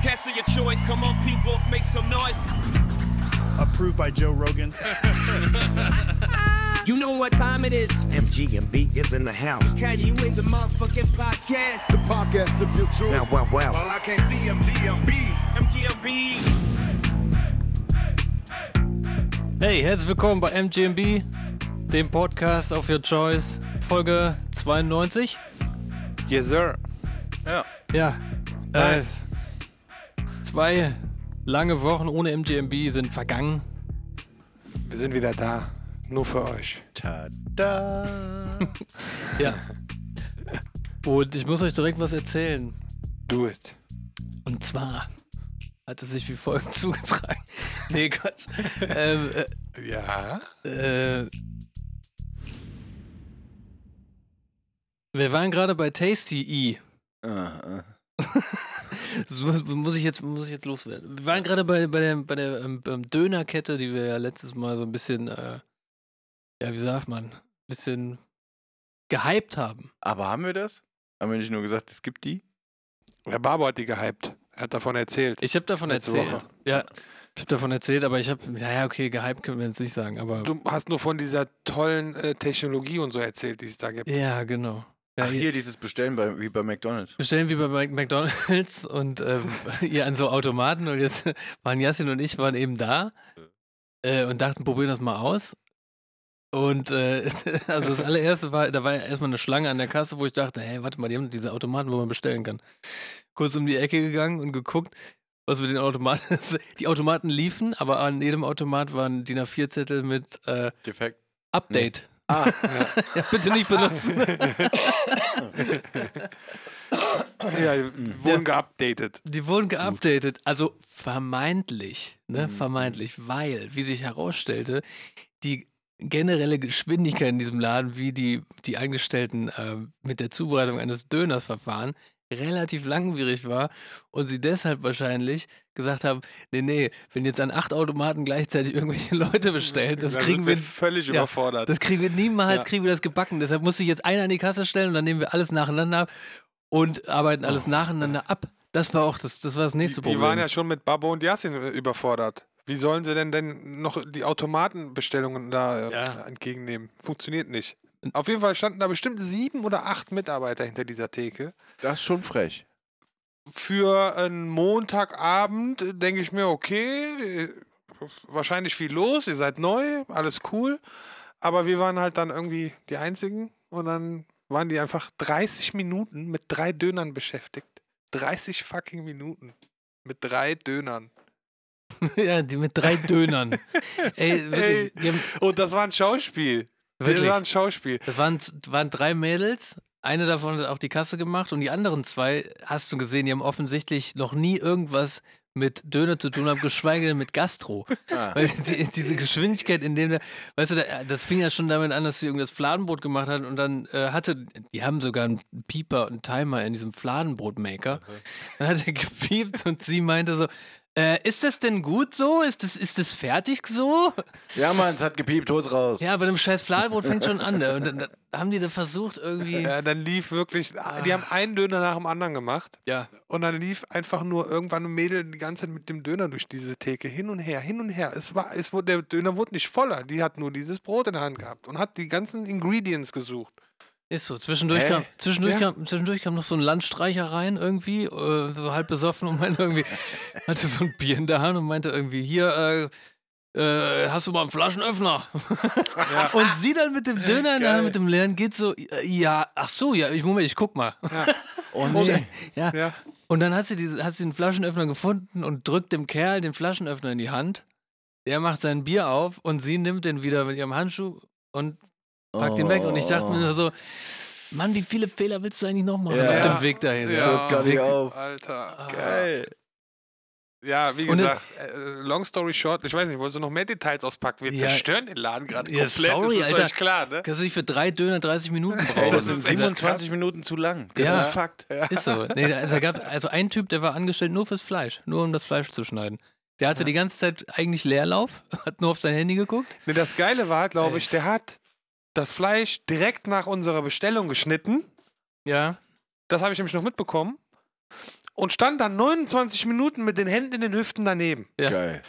podcast of your choice. Come on, people, make some noise. Approved by Joe Rogan. You know what time it is. MGMB is in the house. Can you in the motherfucking podcast? The podcast of your choice. Now, wow, wow. All I can't see MGMB. MGMB. Hey, herzlich willkommen bei MGMB, dem Podcast of Your Choice, Folge 92. Yes, sir. Ja. Ja, Nice. äh, zwei lange Wochen ohne MGMB sind vergangen. Wir sind wieder da. Nur für euch. Tada! Ja. Und ich muss euch direkt was erzählen. Do it. Und zwar hat es sich wie folgt zugetragen. Nee, Quatsch. ähm, Ja. äh, äh, wir waren gerade bei Tasty E. Ah, Das muss, ich jetzt, muss ich jetzt loswerden. Wir waren gerade bei, bei der, bei der ähm, ähm, Dönerkette, die wir ja letztes Mal so ein bisschen, äh, ja, wie sagt man, ein bisschen gehypt haben. Aber haben wir das? Haben wir nicht nur gesagt, es gibt die? Der Barbo hat die gehypt. Er hat davon erzählt. Ich habe davon Letzte erzählt. Woche. Ja, ich habe davon erzählt, aber ich habe, naja, okay, gehypt können wir jetzt nicht sagen, aber. Du hast nur von dieser tollen äh, Technologie und so erzählt, die es da gibt. ja, genau. Ja, Ach, hier dieses Bestellen bei, wie bei McDonalds. bestellen wie bei McDonalds und ähm, hier an so Automaten und jetzt waren Yassin und ich waren eben da äh, und dachten, probieren das mal aus. Und äh, also das allererste war, da war ja erstmal eine Schlange an der Kasse, wo ich dachte, hey, warte mal, die haben diese Automaten, wo man bestellen kann. Kurz um die Ecke gegangen und geguckt, was mit den Automaten ist. Die Automaten liefen, aber an jedem Automat waren DIN A4-Zettel mit äh, Defekt. Update. Ah, Ja, bitte nicht benutzen. Ja, die wurden geupdatet. Die wurden geupdatet, also vermeintlich, ne, vermeintlich, weil, wie sich herausstellte, die generelle Geschwindigkeit in diesem Laden, wie die, die Angestellten äh, mit der Zubereitung eines Döners verfahren, relativ langwierig war und sie deshalb wahrscheinlich gesagt haben, nee, nee, wenn jetzt an acht Automaten gleichzeitig irgendwelche Leute bestellen, das Da kriegen sind wir, völlig ja, überfordert. das kriegen wir niemals, Ja. kriegen wir das gebacken. Deshalb muss sich jetzt einer an die Kasse stellen und dann nehmen wir alles nacheinander und arbeiten alles nacheinander ab. Das war auch das, das war das nächste Oh. die, die Problem. waren ja schon mit Babbo und Yassin äh, überfordert. Wie sollen sie denn denn noch die Automatenbestellungen da äh, Ja. entgegennehmen? Funktioniert nicht. Auf jeden Fall standen da bestimmt sieben oder acht Mitarbeiter hinter dieser Theke. das ist schon frech. Für einen Montagabend denke ich mir, okay, wahrscheinlich viel los, ihr seid neu, alles cool. Aber wir waren halt dann irgendwie die Einzigen und dann waren die einfach 30 Minuten mit drei Dönern beschäftigt. 30 fucking Minuten mit drei Dönern. ja, die mit drei Dönern. Ey, wirklich, Ey. Die haben, Und das war ein Schauspiel. Das Wirklich? war ein Schauspiel. das waren, waren drei Mädels. Eine davon hat auch die Kasse gemacht und die anderen zwei, hast du gesehen, die haben offensichtlich noch nie irgendwas mit Döner zu tun haben, geschweige denn mit Gastro. Ah. Weil die, diese Geschwindigkeit, in dem, der- weißt du, da- das fing ja schon damit an, dass sie irgendwas Fladenbrot gemacht hat und dann äh, hatte, die haben sogar einen Pieper und einen Timer in diesem Fladenbrotmaker. Dann hat er gepiept und sie meinte so, äh, ist das denn gut so? Ist das, ist das fertig so? Ja, Mann, es hat gepiept, hol's raus. Ja, bei dem scheiß Fladenbrot fängt schon an. Ne? Und dann, dann haben die da versucht irgendwie, Ja, dann lief wirklich, die haben einen Döner nach dem anderen gemacht. ja, Und dann lief einfach nur irgendwann ein Mädel die ganze Zeit mit dem Döner durch diese Theke hin und her, hin und her. Es war, es wurde, der Döner wurde nicht voller. Die hat nur dieses Brot in der Hand gehabt und hat die ganzen Ingredients gesucht. Ist so. Zwischendurch, Hä? kam, zwischendurch, Ja. kam, zwischendurch kam noch so ein Landstreicher rein irgendwie, äh, so halb besoffen und meinte irgendwie, hatte so ein Bier in der Hand und meinte irgendwie, hier, äh, äh, hast du mal einen Flaschenöffner? Und sie dann mit dem Döner in der Hand, mit dem leeren geht so, ja, ach so, ja, ich, Moment, ich guck mal. Oh, Und, nee. ja. Ja. und dann hat sie, diese, hat sie den Flaschenöffner gefunden und drückt dem Kerl den Flaschenöffner in die Hand. Der macht sein Bier auf und sie nimmt den wieder mit ihrem Handschuh und packt ihn weg. Und ich dachte mir nur so, Mann, wie viele Fehler willst du eigentlich noch machen Ja. auf dem Weg dahin? Hört gar nicht auf. Alter. Geil. Ja, wie Und gesagt, äh, long story short, ich weiß nicht, wolltest du noch mehr Details auspacken? Wir Ja. zerstören den Laden gerade Ja, komplett, sorry, das ist Alter. euch klar, ne? Kannst du dich für drei Döner 30 Minuten Ey, brauchen? das sind ist echt 27 Minuten zu lang. Das Ja. ist Fakt. Ist so. Nee, da, da gab also ein Typ, der war angestellt nur fürs Fleisch, nur um das Fleisch zu schneiden. Der hatte die ganze Zeit eigentlich Leerlauf, hat nur auf sein Handy geguckt. Nee, das Geile war, glaube ich, der hat das Fleisch direkt nach unserer Bestellung geschnitten. Ja. Das habe ich nämlich noch mitbekommen. und stand dann 29 Minuten mit den Händen in den Hüften daneben. Ja. Geil.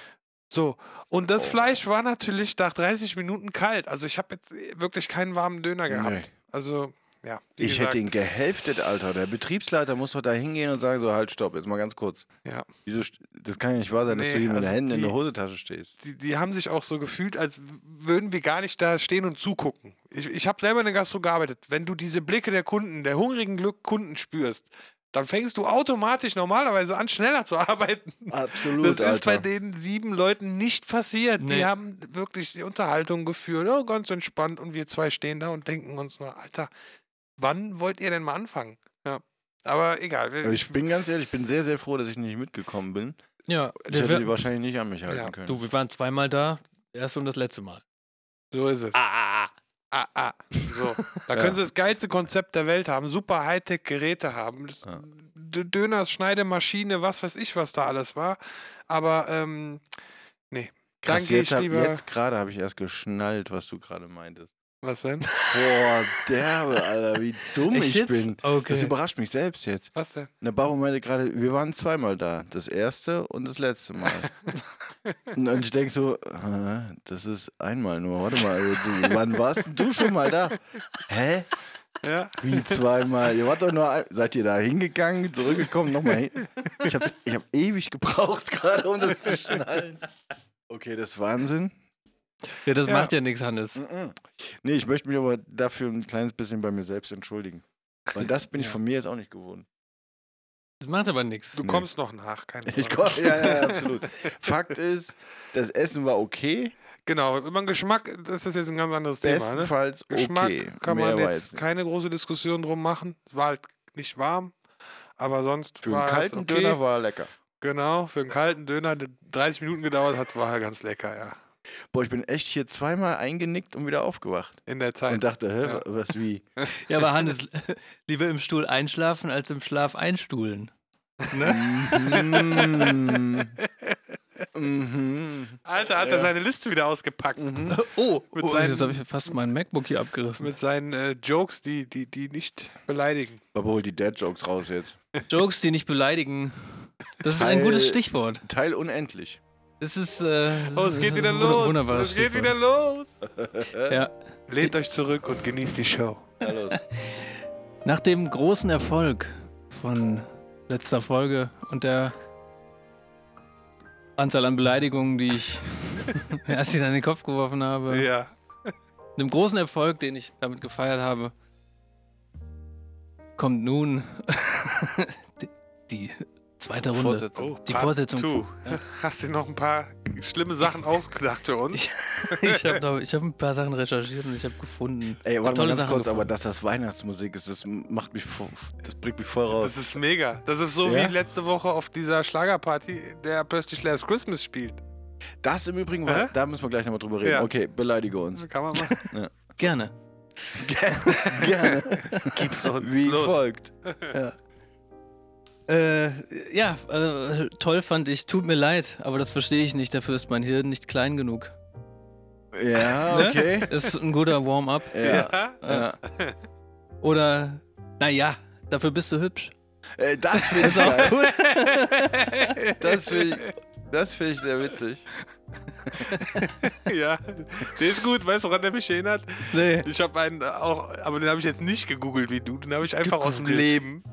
So. Und das Oh. Fleisch war natürlich nach 30 Minuten kalt. Also ich habe jetzt wirklich keinen warmen Döner gehabt. Nee. Also, ja. Ich gesagt, hätte ihn gehälftet, Alter. Der Betriebsleiter muss doch da hingehen und sagen: So, halt, stopp, jetzt mal ganz kurz. Ja. Wieso, das kann ja nicht wahr sein, dass Nee, du hier mit den also Händen in die- der Hosentasche stehst. Die, die haben sich auch so gefühlt, als würden wir gar nicht da stehen und zugucken. Ich, ich habe selber in der Gastro gearbeitet. Wenn du diese Blicke der Kunden, der hungrigen Glück Kunden spürst, dann fängst du automatisch normalerweise an, schneller zu arbeiten. Absolut, Das ist bei den sieben Leuten nicht passiert. Die Nee. haben wirklich die Unterhaltung geführt, oh, ganz entspannt. Und wir zwei stehen da und denken uns nur, Alter, wann wollt ihr denn mal anfangen? Ja. Aber egal. wir- Aber ich bin ganz ehrlich, ich bin sehr, sehr froh, dass ich nicht mitgekommen bin. Ja, Ich hätte die wahrscheinlich nicht an mich halten Ja, können. du, wir waren zweimal da. Das erste und das letzte Mal. So ist es. Ah, ah. So. Da können sie das geilste Konzept der Welt haben, super Hightech-Geräte haben. Das Ja. Döners, Schneidemaschine, was weiß ich, was da alles war. Aber, ähm, nee. Krass, gehe jetzt, ich hab, lieber. jetzt gerade habe ich erst geschnallt, was du gerade meintest. Was denn? Boah, derbe, Alter, wie dumm Echt ich jetzt? bin. Okay. Das überrascht mich selbst jetzt. Was denn? Der Baro meinte gerade, wir waren zweimal da. Das erste und das letzte Mal. und dann ich denke so, äh, das ist einmal nur. Warte mal, also du, wann warst du schon mal da? Hä? Ja. Wie zweimal? Ihr wart doch nur, ein, seid ihr da hingegangen, zurückgekommen, nochmal hin? Ich habe ich hab ewig gebraucht gerade, um das zu schnallen. Okay, das ist Wahnsinn. Ja, das Ja. macht ja nichts, Hannes. Mhm. Nee, ich möchte mich aber dafür ein kleines bisschen bei mir selbst entschuldigen. Weil das bin ich Ja. von mir jetzt auch nicht gewohnt. Das macht aber nichts. Du Nee. kommst noch nach, keine Ich Sorge. komm, ja, ja, absolut. Fakt ist, das Essen war okay. Genau, über den Geschmack, das ist jetzt ein ganz anderes Thema. Ne? Bestenfalls Geschmack okay. kann Mehr man jetzt keine große Diskussion drum machen. Es war halt nicht warm, aber sonst Für war einen es kalten okay. Döner war er lecker. Genau, für einen kalten Döner, der 30 Minuten gedauert hat, war er ganz lecker, ja. Boah, ich bin echt hier zweimal eingenickt und wieder aufgewacht. In der Zeit. Und dachte, hä, Ja. was wie? Ja, aber Hannes, lieber im Stuhl einschlafen als im Schlaf einstuhlen. Ne? Mhm. mhm. Alter, hat er seine Liste wieder ausgepackt. Mhm. Oh, Mit oh seinen- jetzt habe ich fast meinen MacBook hier abgerissen. Mit seinen äh, Jokes, die, die, die nicht beleidigen. Aber hol die Dad-Jokes raus jetzt. Jokes, die nicht beleidigen. Das ist ein Teil- gutes Stichwort. Teil unendlich. Es ist. Äh, Oh, es geht wieder los. Es geht wieder los. Ja. Lehnt euch zurück und genießt die Show. Ja, los. Nach dem großen Erfolg von letzter Folge und der Anzahl an Beleidigungen, die ich erst in den Kopf geworfen habe, Ja. dem großen Erfolg, den ich damit gefeiert habe, kommt nun die, die zweite Runde. Fortsetzung. Die Part Fortsetzung. two. Hast du noch ein paar schlimme Sachen ausgedacht für uns? Ich habe hab ein paar Sachen recherchiert und ich habe gefunden. Ey, warte mal ganz Sachen kurz, aber gefunden. dass das Weihnachtsmusik ist, das macht mich, das bringt mich voll raus. Das ist mega. Das ist so Ja? wie letzte Woche auf dieser Schlagerparty, der plötzlich Last Christmas spielt. Das im Übrigen, war, da müssen wir gleich nochmal drüber reden. Ja. Okay, beleidige uns. Kann man machen. Gerne. Gerne. Gib's uns. Wie los. folgt. Äh, ja, äh, toll fand ich. Tut mir leid, aber das verstehe ich nicht. Dafür ist mein Hirn nicht klein genug. Ja, Ne? okay. Ist ein guter Warm-up. Ja. Ja? ja. Oder, naja, dafür bist du hübsch. Äh, das finde ich auch gut. Das finde ich, das find ich sehr witzig. ja, der ist gut. Weißt du, woran der mich erinnert? Nee. Ich habe einen auch, aber den habe ich jetzt nicht gegoogelt wie du. Den habe ich einfach aus dem Gegoogelt. Leben.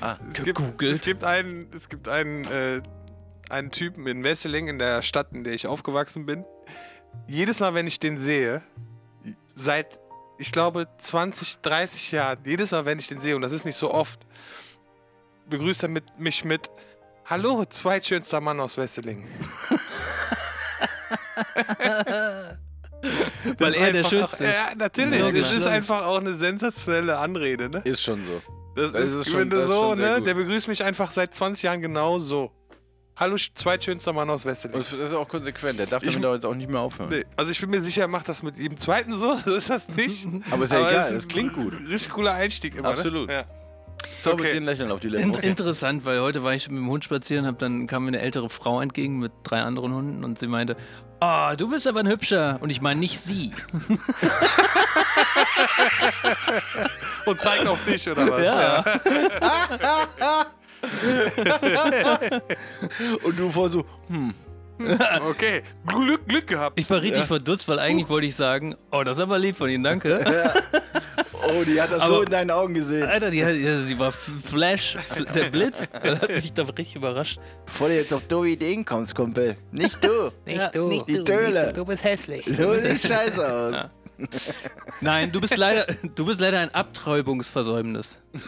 Ah, Es gibt, Gegoogelt. es gibt einen, es gibt einen, äh, einen Typen in Wesseling, in der Stadt, in der ich aufgewachsen bin. Jedes Mal, wenn ich den sehe, seit, ich glaube, 20, 30 Jahren, jedes Mal, wenn ich den sehe, und das ist nicht so oft, begrüßt er mit, mich mit Hallo, zweitschönster Mann aus Wesseling. Das Weil ist er der einfach Schütz auch, ist. Ja, natürlich. Es ist einfach auch eine sensationelle Anrede, ne? ist schon so. Das, Das ist, ist schon- das ist so, ne? gut. Der begrüßt mich einfach seit 20 Jahren genau so. Hallo, sch- zweitschönster Mann aus Wesseling. Das ist auch konsequent. Der darf Ich- damit auch jetzt auch nicht mehr aufhören. Nee, also ich bin mir sicher, er macht das mit jedem zweiten so, so ist das nicht. Aber ist ja egal, es das klingt gut. Richtig cooler Einstieg immer. Absolut. Ne? Ja. Zaubert Okay. dir ein Lächeln auf die In Lippen. Interessant, weil heute war ich mit dem Hund spazieren, hab dann kam mir eine ältere Frau entgegen mit drei anderen Hunden und sie meinte, oh, du bist aber ein Hübscher. Und ich meine nicht sie. Und zeigt auf dich, oder was? Ja. Und du vor so, hm, Okay, Glück, Glück gehabt. Ich war richtig verdutzt, weil eigentlich wollte ich sagen, oh, das ist aber lieb von Ihnen, danke. Oh, die hat das so Aber- in deinen Augen gesehen. Alter, die, hat- sie war Flash, der Blitz. Das hat mich doch richtig überrascht. Bevor du jetzt auf doofe Ideen kommst, Kumpel. Nicht du. Nicht du. Nicht Die Töle. Du bist hässlich. So sieht scheiße aus. Nein, du bist leider, du bist leider ein Abtreibungsversäumnis.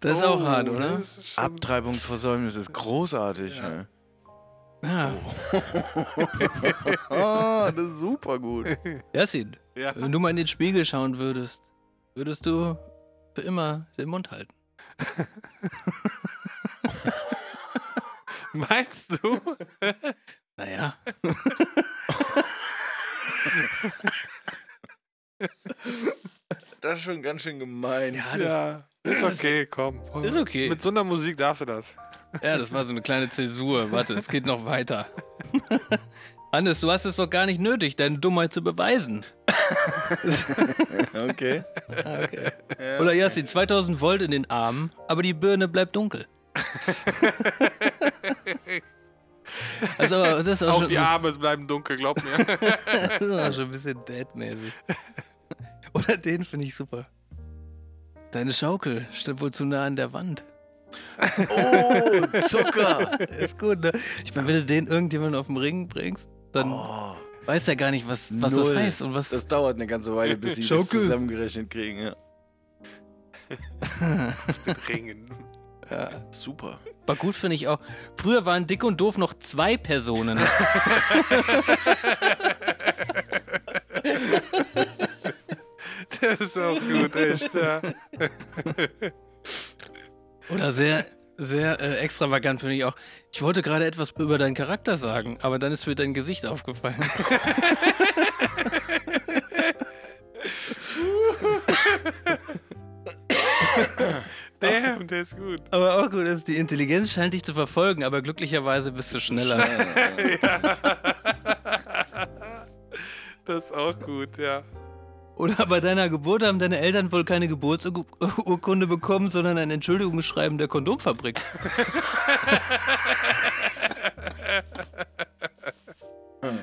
das ist auch hart, oder? Schon- Abtreibungsversäumnis ist großartig. Ja. Ja. Oh, das ist super gut. Yasin, Ja. wenn du mal in den Spiegel schauen würdest, würdest du für immer den Mund halten. Meinst du? Naja. Das ist schon ganz schön gemein. Ja, das, Ja. Ist okay, komm. Ist okay. Mit so einer Musik darfst du das. Ja, das war so eine kleine Zäsur. Warte, es geht noch weiter. Hannes, du hast es doch gar nicht nötig, deine Dummheit zu beweisen. Okay. Okay. Oder Yassin, 2000 Volt in den Armen, aber die Birne bleibt dunkel. also, das ist auch, Auch schon, die so, Arme bleiben dunkel, glaub mir. das ist auch schon ein bisschen deadmäßig. Oder den finde ich super. Deine Schaukel steht wohl zu nah an der Wand. Oh, Zucker. Ist gut, ne? Ich meine, wenn du den irgendjemandem auf den Ring bringst, dann Oh, weiß er gar nicht, was, was das heißt und was. das dauert eine ganze Weile, bis sie das zusammengerechnet kriegen. Ja. Ringen. ja. Super. Aber gut finde ich auch. Früher waren dick und doof noch zwei Personen. Das ist auch gut, echt, ja. Oder sehr, sehr äh, extravagant finde ich auch. Ich wollte gerade etwas über deinen Charakter sagen, aber dann ist mir dein Gesicht aufgefallen. Damn, der ist gut. Aber auch gut ist, die Intelligenz scheint dich zu verfolgen, aber glücklicherweise bist du schneller. Das ist auch gut, ja. Oder bei deiner Geburt haben deine Eltern wohl keine Geburtsurkunde bekommen, sondern ein Entschuldigungsschreiben der Kondomfabrik.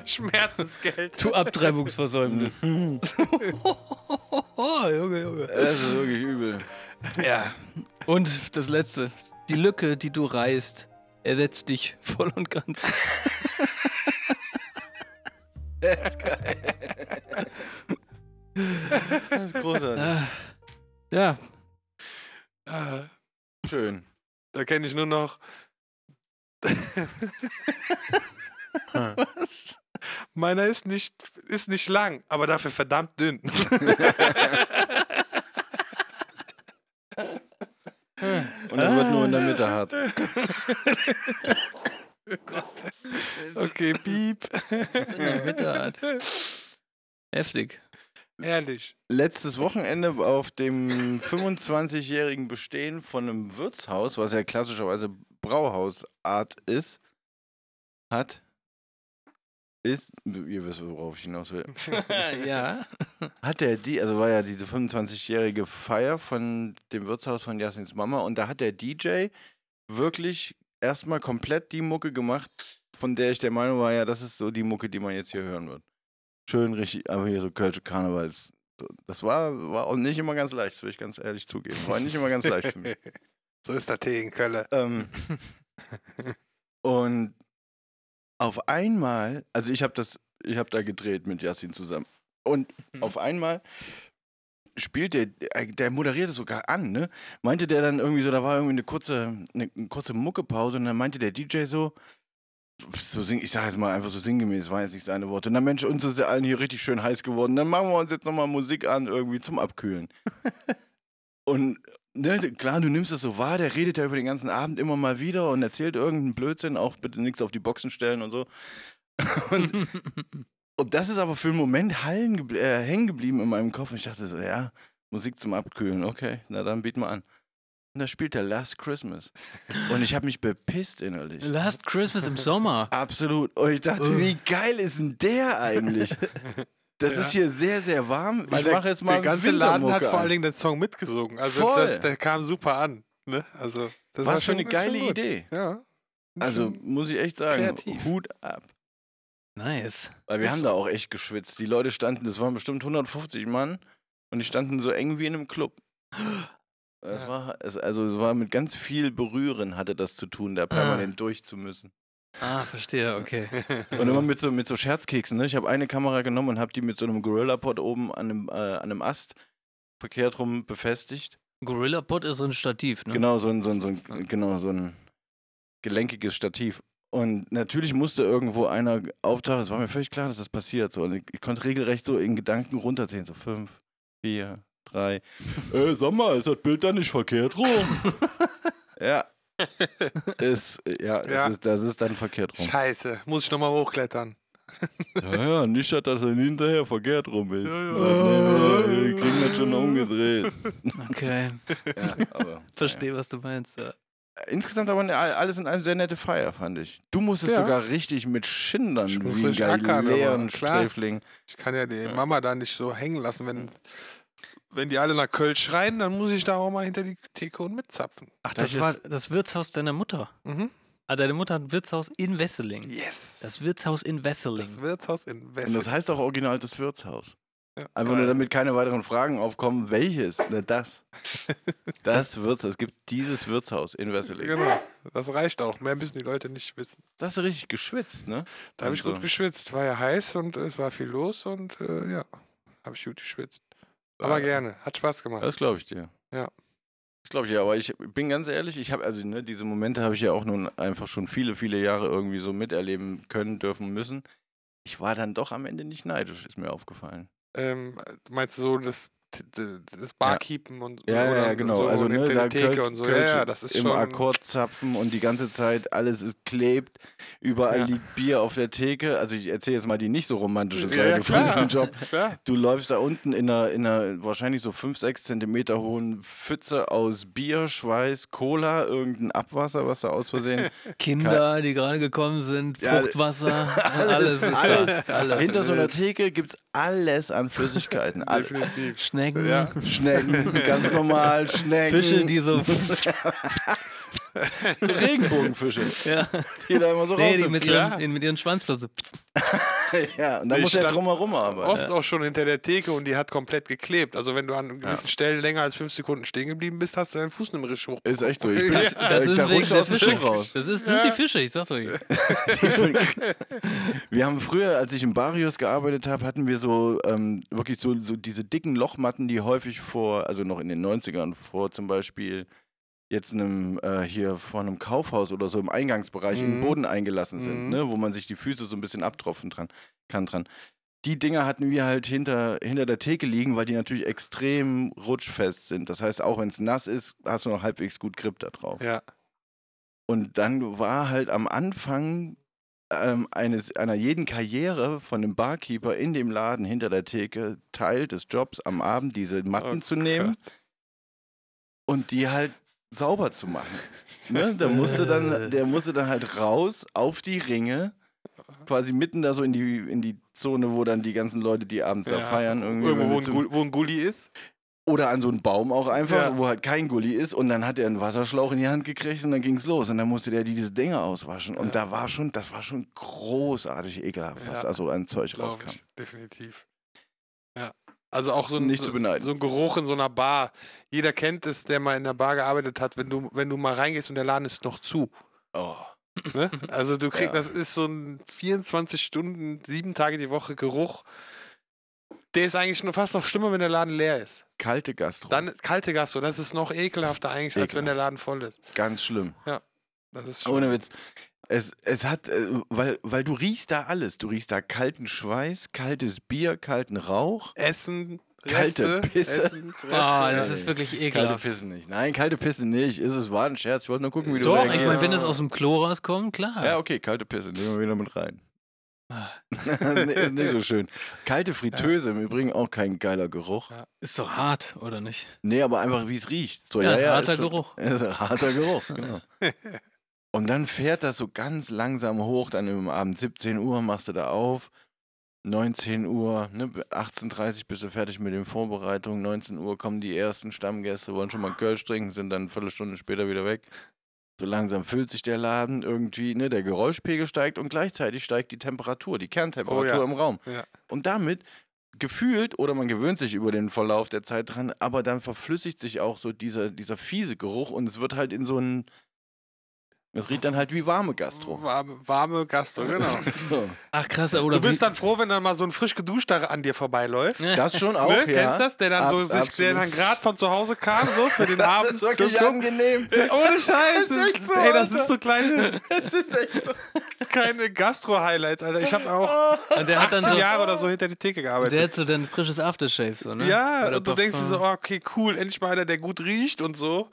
Schmerzensgeld. Du Abtreibungsversäumnis. oh, Junge, Junge. Das ist wirklich übel. Ja. Und das Letzte. Die Lücke, die du reißt, ersetzt dich voll und ganz. Das ist geil. Das ist großartig. Ja, Ah, Schön. Da kenne ich nur noch. Meiner ist nicht, ist nicht lang, aber dafür verdammt dünn. Und er wird nur in der Mitte hart. Okay, piep. Mitte Heftig. Ehrlich. Letztes Wochenende auf dem 25-jährigen Bestehen von einem Wirtshaus, was ja klassischerweise Brauhausart ist, hat, ist, ihr wisst, worauf ich hinaus will, ja. hat der die, also war ja diese 25-jährige Feier von dem Wirtshaus von Jasins Mama und da hat der DJ wirklich erstmal komplett die Mucke gemacht, von der ich der Meinung war, ja, das ist so die Mucke, die man jetzt hier hören wird. Schön richtig, aber hier so Kölsche Karnevals. Das war, war auch nicht immer ganz leicht, das will ich ganz ehrlich zugeben. War nicht immer ganz leicht für mich. So ist der Tee in Köln. Ähm, und auf einmal, also ich habe das, ich habe da gedreht mit Yassin zusammen. Und auf einmal spielt der, äh, der moderiert es sogar an, ne? Meinte der dann irgendwie so, da war irgendwie eine kurze, eine, eine kurze Muckepause und dann meinte der DJ so, so sing, ich sage jetzt mal einfach so sinngemäß, war jetzt nicht seine Worte. Na Mensch, uns ist ja allen hier richtig schön heiß geworden. Dann machen wir uns jetzt nochmal Musik an, irgendwie zum Abkühlen. und ne, klar, du nimmst es so wahr, der redet ja über den ganzen Abend immer mal wieder und erzählt irgendeinen Blödsinn, auch bitte nichts auf die Boxen stellen und so. Und, und das ist aber für einen Moment hallen äh, hängen geblieben in meinem Kopf. Und ich dachte so, ja, Musik zum Abkühlen, okay, na dann biet mal an. Und da spielt er Last Christmas. Und ich habe mich bepisst innerlich. Last Christmas im Sommer. Absolut. Und ich dachte, wie geil ist denn der eigentlich? Das Ja. ist hier sehr, sehr warm. Weil ich mache jetzt mal der ganze Laden hat vor allen Dingen den Song mitgesungen. Also Voll. das, der kam super an. Ne? Also, das war Was für schon, eine geile schon. Idee. Ja. Also Schon- muss ich echt sagen, kreativ. Hut ab. Nice. Weil wir Ist haben da auch echt geschwitzt. Die Leute standen, das waren bestimmt 150 Mann und die standen so eng wie in einem Club. Es Ja. war, es, also es war mit ganz viel Berühren hatte das zu tun, da permanent durch zu müssen. Ah, verstehe, okay. Und immer mit so, mit so Scherzkeksen. Ne? Ich habe eine Kamera genommen und habe die mit so einem Gorilla-Pod oben an einem, äh, an einem Ast verkehrt rum befestigt. Gorilla Pod ist so ein Stativ, ne? Genau, so ein, so, ein, so, ein, genau, so ein gelenkiges Stativ. Und natürlich musste irgendwo einer auftauchen. Es war mir völlig klar, dass das passiert. So. Und ich, ich konnte regelrecht so in Gedanken runterzählen. So fünf, vier, drei. äh, sag mal, ist das Bild da nicht verkehrt rum? ja. Ist, ja, Ja. Es ist, das ist dann verkehrt rum. Scheiße, muss ich nochmal hochklettern. Ja, ja, nicht, dass das dann hinterher verkehrt rum ist. Ja, ja. Nee, kriegen das schon umgedreht. Okay, Ja, verstehe, was du meinst. Ja. Insgesamt aber alles in allem sehr nette Feier, fand ich. Du musstest Ja. sogar richtig mit Schindern, Ich muss wie ein klar. Sträfling. Ich kann ja die Ja. Mama da nicht so hängen lassen. Wenn, wenn die alle nach Köln schreien, dann muss ich da auch mal hinter die Theke und mitzapfen. Ach, Das das, war ist- das Wirtshaus deiner Mutter. Mhm. Ah, deine Mutter hat ein Wirtshaus in Wesseling. Yes. Das Wirtshaus in Wesseling. Das Wirtshaus in Und Wessel. das heißt auch original das Wirtshaus. Ja. Einfach nur, damit keine weiteren Fragen aufkommen. Welches? Ne, das. Das Wirtshaus. Es gibt dieses Wirtshaus in Wesseling. Genau, das reicht auch. Mehr müssen die Leute nicht wissen. Da hast du richtig geschwitzt, ne? Da habe ich Also, gut geschwitzt. War ja heiß und es war viel los und äh, ja, habe ich gut geschwitzt. Aber äh, gerne, hat Spaß gemacht. Das glaube ich dir. Ja. Das glaube ich ja, aber ich bin ganz ehrlich, ich habe, also ne, diese Momente habe ich ja auch nun einfach schon viele, viele Jahre irgendwie so miterleben können, dürfen, müssen. Ich war dann doch am Ende nicht neidisch, ist mir aufgefallen. Ähm, meinst du so das, das Barkeepen und Ja, ja, ja, genau. so also und ne, hinter da Theke und so. Kölsch ja, ja, das ist im schon. Akkordzapfen und die ganze Zeit alles ist klebt. Überall Ja. liegt Bier auf der Theke. Also ich erzähle jetzt mal die nicht so romantische Ja, Seite ja, von klar. dem Job. Ja, Du läufst da unten in einer, in einer wahrscheinlich so 5, 6 Zentimeter hohen Pfütze aus Bier, Schweiß, Cola, irgendein Abwasser, was da aus Versehen. Kinder, die gerade gekommen sind, Ja, Fruchtwasser, alles, ist alles. da. Alles. Hinter so einer Theke gibt es alles an Flüssigkeiten. All, definitiv. Schnecken, Ja. Schnecken, ganz normal, Schnecken. Fische, die so. so Regenbogenfische, ja. die da immer so Nee, raus die mit ihren, mit ihren Schwanzflossen. Ja, und da Ich muss er drumherum arbeiten. Oft auch schon hinter der Theke und die hat komplett geklebt. Also wenn du an gewissen Stellen länger als fünf Sekunden stehen geblieben bist, hast du deinen Fuß richtig hoch. Ist echt so. Ich bin, Das, das da ist wegen rutscht der Fische. Raus. Das ist, sind die Fische, ich sag's euch. Wir haben früher, als ich im Barrios gearbeitet habe, hatten wir so ähm, wirklich so, so diese dicken Lochmatten, die häufig vor, also noch in den 90ern, vor zum Beispiel jetzt einem äh, hier vor einem Kaufhaus oder so im Eingangsbereich in den Mhm. Boden eingelassen sind, Mhm. ne, wo man sich die Füße so ein bisschen abtropfen dran, kann dran. Die Dinger hatten wir halt hinter, hinter der Theke liegen, weil die natürlich extrem rutschfest sind. Das heißt, auch wenn es nass ist, hast du noch halbwegs gut Grip da drauf. Ja. Und dann war halt am Anfang ähm, eines, einer jeden Karriere von einem Barkeeper in dem Laden hinter der Theke Teil des Jobs am Abend diese Matten Oh zu nehmen Gott. und die halt sauber zu machen. ne? Der, musste dann, der musste dann halt raus auf die Ringe, quasi mitten da so in die, in die Zone, wo dann die ganzen Leute, die abends da Ja. feiern, irgendwie Irgendwo, wo ein, wir Gul wo ein Gully ist. oder an so einen Baum auch einfach, Ja. wo halt kein Gully ist. Und dann hat er einen Wasserschlauch in die Hand gekriegt und dann ging's los. Und dann musste der diese Dinge auswaschen. Und da war schon, das war schon großartig ekelhaft, was Ja. da so an Zeug Glaub rauskam. ich, definitiv. Ja. Also auch so ein, Nicht so, zu beneiden. so ein Geruch in so einer Bar. Jeder kennt es, der mal in der Bar gearbeitet hat, wenn du, wenn du mal reingehst und der Laden ist noch zu. Oh. Ne? Also du kriegst, Ja. das ist so ein 24 Stunden, sieben Tage die Woche Geruch. Der ist eigentlich nur fast noch schlimmer, wenn der Laden leer ist. Kalte Gastro. Dann kalte Gastro, das ist noch ekelhafter eigentlich, als wenn Ekelhaft. der Laden voll ist. Ganz schlimm. Das ist schon, Ohne Witz. Es, es hat, äh, weil, weil du riechst da alles. Du riechst da kalten Schweiß, kaltes Bier, kalten Rauch. Essen, Kalte Reste, Pisse. Essensreste. Ah, das ist wirklich Kalte ekelhaft. Pisse nicht. Nein, kalte Pisse nicht. Ist es war ein Scherz. Ich wollte nur gucken, wie du Doch, ich reagierst. meine, wenn das aus dem Klo rauskommt, klar. Ja, okay, kalte Pisse. Nehmen wir wieder mit rein. Ah. Nee, ist nicht so schön. Kalte Fritteuse im Übrigen auch kein geiler Geruch. Ist doch hart, oder nicht? Nee, aber einfach wie es riecht. So, Ja, ja, ja, harter ist schon- Geruch. Ist ein harter Geruch, genau. Und dann fährt das so ganz langsam hoch, dann im Abend 17 Uhr machst du da auf 19 Uhr, ne, 18.30 Uhr bist du fertig mit den Vorbereitungen. 19 Uhr kommen die ersten Stammgäste, wollen schon mal Kölsch trinken, sind dann eine Viertelstunde später wieder weg. So langsam füllt sich der Laden irgendwie, ne, der Geräuschpegel steigt und gleichzeitig steigt die Temperatur, die Kerntemperatur Oh ja. im Raum. Ja. Und damit gefühlt, oder man gewöhnt sich über den Verlauf der Zeit dran, aber dann verflüssigt sich auch so dieser, dieser fiese Geruch und es wird halt in so ein. Es riecht dann halt wie warme Gastro. Warme, warme Gastro, genau. So. Ach krass, oder Du bist wie, dann froh, wenn dann mal so ein frisch geduschter an dir vorbeiläuft. Das schon auch, ne? ja. Kennst du das? Der dann so Abs- sich, der dann gerade von zu Hause kam, so für den Das Abend. ist wirklich Club. angenehm. Ohne Scheiß. Das ist echt so, Ey, das sind so kleine, Es ist echt so. kleine Gastro-Highlights, Alter. Ich habe auch und der hat dann 18 so, Jahre oder so hinter die Theke gearbeitet. der hat so dann frisches Aftershave, so, ne? Ja, Oder und du denkst dir so, oh, okay, cool, endlich mal einer, der gut riecht und so.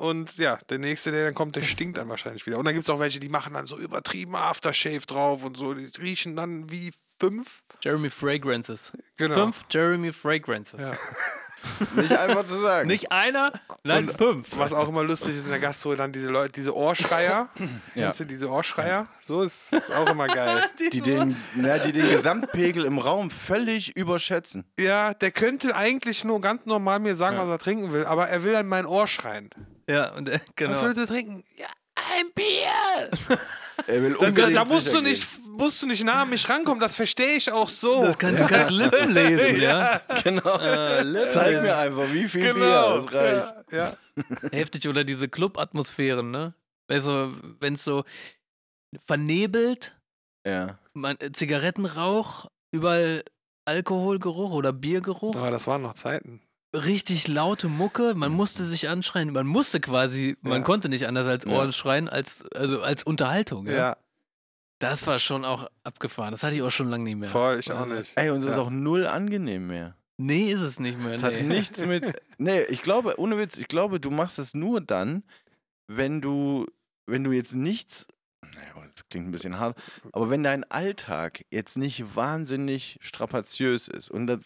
Und ja, der nächste, der dann kommt, der stinkt dann wahrscheinlich wieder. Und dann gibt es auch welche, die machen dann so übertrieben Aftershave drauf und so. Die riechen dann wie fünf. Jeremy Fragrances. Genau. Fünf Jeremy Fragrances. Ja. Nicht einfach zu sagen. Nicht einer, nein, fünf. Was auch immer lustig ist in der Gastro, dann diese Leute, diese Ohrschreier. Ja. Kennst du diese Ohrschreier? So ist, ist auch immer geil. Die den, na, die den Gesamtpegel im Raum völlig überschätzen. Ja, der könnte eigentlich nur ganz normal mir sagen, was er trinken will, aber er will an mein Ohr schreien. Ja, und, äh, genau. Was willst du trinken? Ja, ein Bier! Er will Da, unbedingt da musst, du nicht, musst du nicht nah an mich rankommen, das verstehe ich auch so. Das kann, du kannst Lippen lesen, ja? gehen. Genau. Äh, Zeig mir einfach, wie viel genau. Bier. Das reicht. Ja, ja. Heftig oder diese Club-Atmosphären, ne? Also, wenn es so vernebelt, Ja. man, äh, Zigarettenrauch, überall Alkoholgeruch oder Biergeruch, Aber das waren noch Zeiten. Richtig laute Mucke, man musste sich anschreien, man musste quasi, man Ja. konnte nicht anders als Ja. Ohren schreien, als, also als Unterhaltung. Ja? Ja, Das war schon auch abgefahren, das hatte ich auch schon lange nicht mehr. voll, ich auch nicht. Ey, und es ist Ja. auch null angenehm mehr. Nee, ist es nicht mehr. Es Nee. hat nichts mit. Nee, ich glaube, ohne Witz, ich glaube, du machst es nur dann, wenn du, wenn du jetzt nichts. Naja, das klingt ein bisschen hart, aber wenn dein Alltag jetzt nicht wahnsinnig strapaziös ist und das,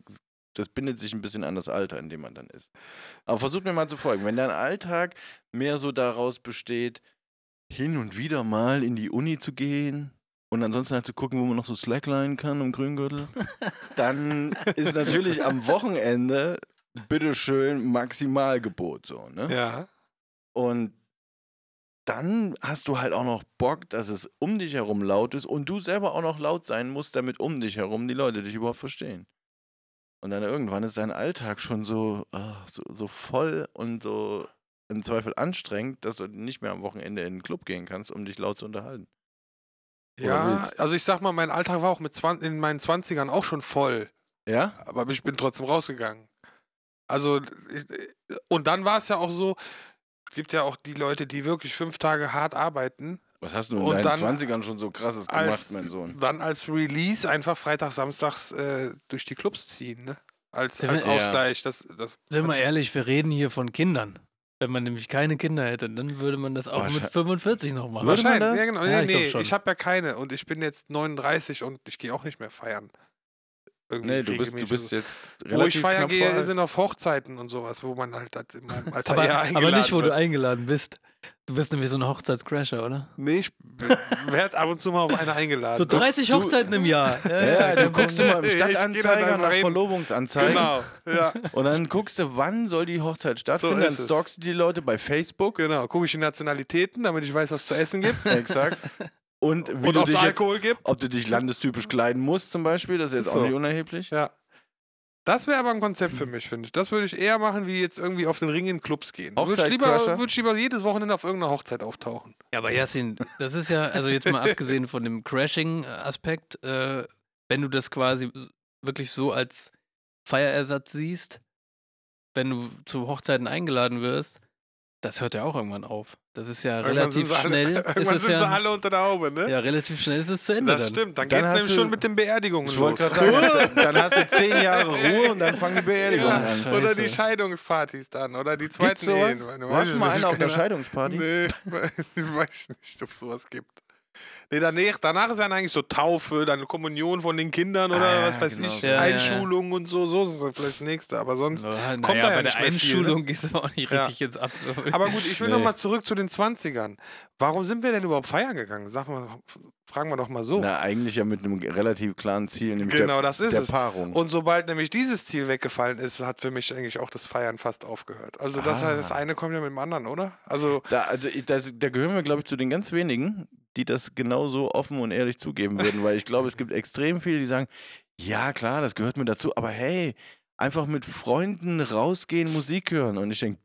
das bindet sich ein bisschen an das Alter, in dem man dann ist. Aber versuch mir mal zu folgen. Wenn dein Alltag mehr so daraus besteht, hin und wieder mal in die Uni zu gehen und ansonsten halt zu gucken, wo man noch so slackline kann im Grüngürtel, dann ist natürlich am Wochenende bitteschön Maximalgebot so, ne? Ja. Und dann hast du halt auch noch Bock, dass es um dich herum laut ist und du selber auch noch laut sein musst, damit um dich herum die Leute dich überhaupt verstehen. Und dann irgendwann ist dein Alltag schon so, ah, so, so voll und so im Zweifel anstrengend, dass du nicht mehr am Wochenende in den Club gehen kannst, um dich laut zu unterhalten. Oder Ja, willst. also ich sag mal, mein Alltag war auch mit 20, in meinen 20ern auch schon voll. Ja? aber ich bin trotzdem rausgegangen. Also, und dann war es ja auch so, es gibt ja auch die Leute, die wirklich fünf Tage hart arbeiten, Was hast du in Und deinen dann 20ern schon so krasses gemacht, als, mein Sohn? dann als Release einfach freitags, samstags äh, durch die Clubs ziehen, ne? Als, Sind als wir- Ja. Ausgleich. Das, das, Sind wir ehrlich, wir reden hier von Kindern. Wenn man nämlich keine Kinder hätte, dann würde man das auch mit Wahrscheinlich- 45 noch machen. Wahrscheinlich, ja genau. Ja, nee, ich nee, ich habe ja keine und ich bin jetzt 39 und ich gehe auch nicht mehr feiern. Irgendwie Nee, du bist, du bist so. jetzt Wo relativ ich feiern gehe, alt. sind auf Hochzeiten und sowas, wo man halt das in meinem Alter Aber, aber eingeladen nicht, wo wird. du eingeladen bist. Du bist nämlich so ein Hochzeitscrasher, oder? Nee, ich werde ab und zu mal auf eine eingeladen. So 30 du- Hochzeiten im Jahr. Ja, du guckst immer im Stadtanzeiger nach. Verlobungsanzeigen Genau, ja, und dann guckst du, wann soll die Hochzeit stattfinden. ist dann stalkst du die Leute bei Facebook. genau. Gucke ich die Nationalitäten, damit ich weiß, was zu essen gibt Exakt. Und wie und du dich jetzt, Alkohol gibt. ob du dich landestypisch kleiden musst zum Beispiel, das ist jetzt Ist auch so. nicht unerheblich. Ja. Das wäre aber ein Konzept für mich, finde ich. Das würde ich eher machen, wie jetzt irgendwie auf den Ring in Clubs gehen. Würde ich, lieber, würd ich lieber jedes Wochenende auf irgendeiner Hochzeit auftauchen. Ja, aber Yasin, das ist ja, also jetzt mal abgesehen von dem Crashing-Aspekt, äh, wenn du das quasi wirklich so als Feierersatz siehst, wenn du zu Hochzeiten eingeladen wirst, das hört ja auch irgendwann auf. Das ist ja Irgendwann relativ sie schnell. Alle, ist es sind sie ja, alle unter der Haube, ne? ja, relativ schnell ist es zu Ende das dann. stimmt. Dann, Dann geht's hast nämlich du- schon mit den Beerdigungen Ich los. sagen, dann, dann hast du zehn Jahre Ruhe und dann fangen die Beerdigungen Ja, an. scheiße. Oder die Scheidungspartys dann. Oder die zweiten? Ehen. Warst ich du mal einer auf einer Scheidungsparty? Nee, ich weiß nicht, ob es sowas gibt. Nee, danach, danach ist dann eigentlich so Taufe, dann Kommunion von den Kindern oder Ah, was weiß genau ich. Ja, ja, ja. Einschulung und so, so ist dann vielleicht das nächste. Aber sonst So, kommt naja, da ja bei nicht der mehr viel, ne? Einschulung gehst du aber auch nicht Ja. richtig jetzt ab. Aber gut, ich will Nee. noch mal zurück zu den 20ern. Warum sind wir denn überhaupt feiern gegangen? Sag mal, fragen wir doch mal so. Na, eigentlich ja mit einem relativ klaren Ziel, nämlich genau, der, das ist der es. Paarung. Und sobald nämlich dieses Ziel weggefallen ist, hat für mich eigentlich auch das Feiern fast aufgehört. Also das, Ah. das eine kommt ja mit dem anderen, oder? Also Da, also, das, da gehören wir, glaube ich, zu den ganz wenigen, die das genauso offen und ehrlich zugeben würden, weil ich glaube, es gibt extrem viele, die sagen, ja klar, das gehört mir dazu, aber hey, einfach mit Freunden rausgehen, Musik hören. Und ich denke,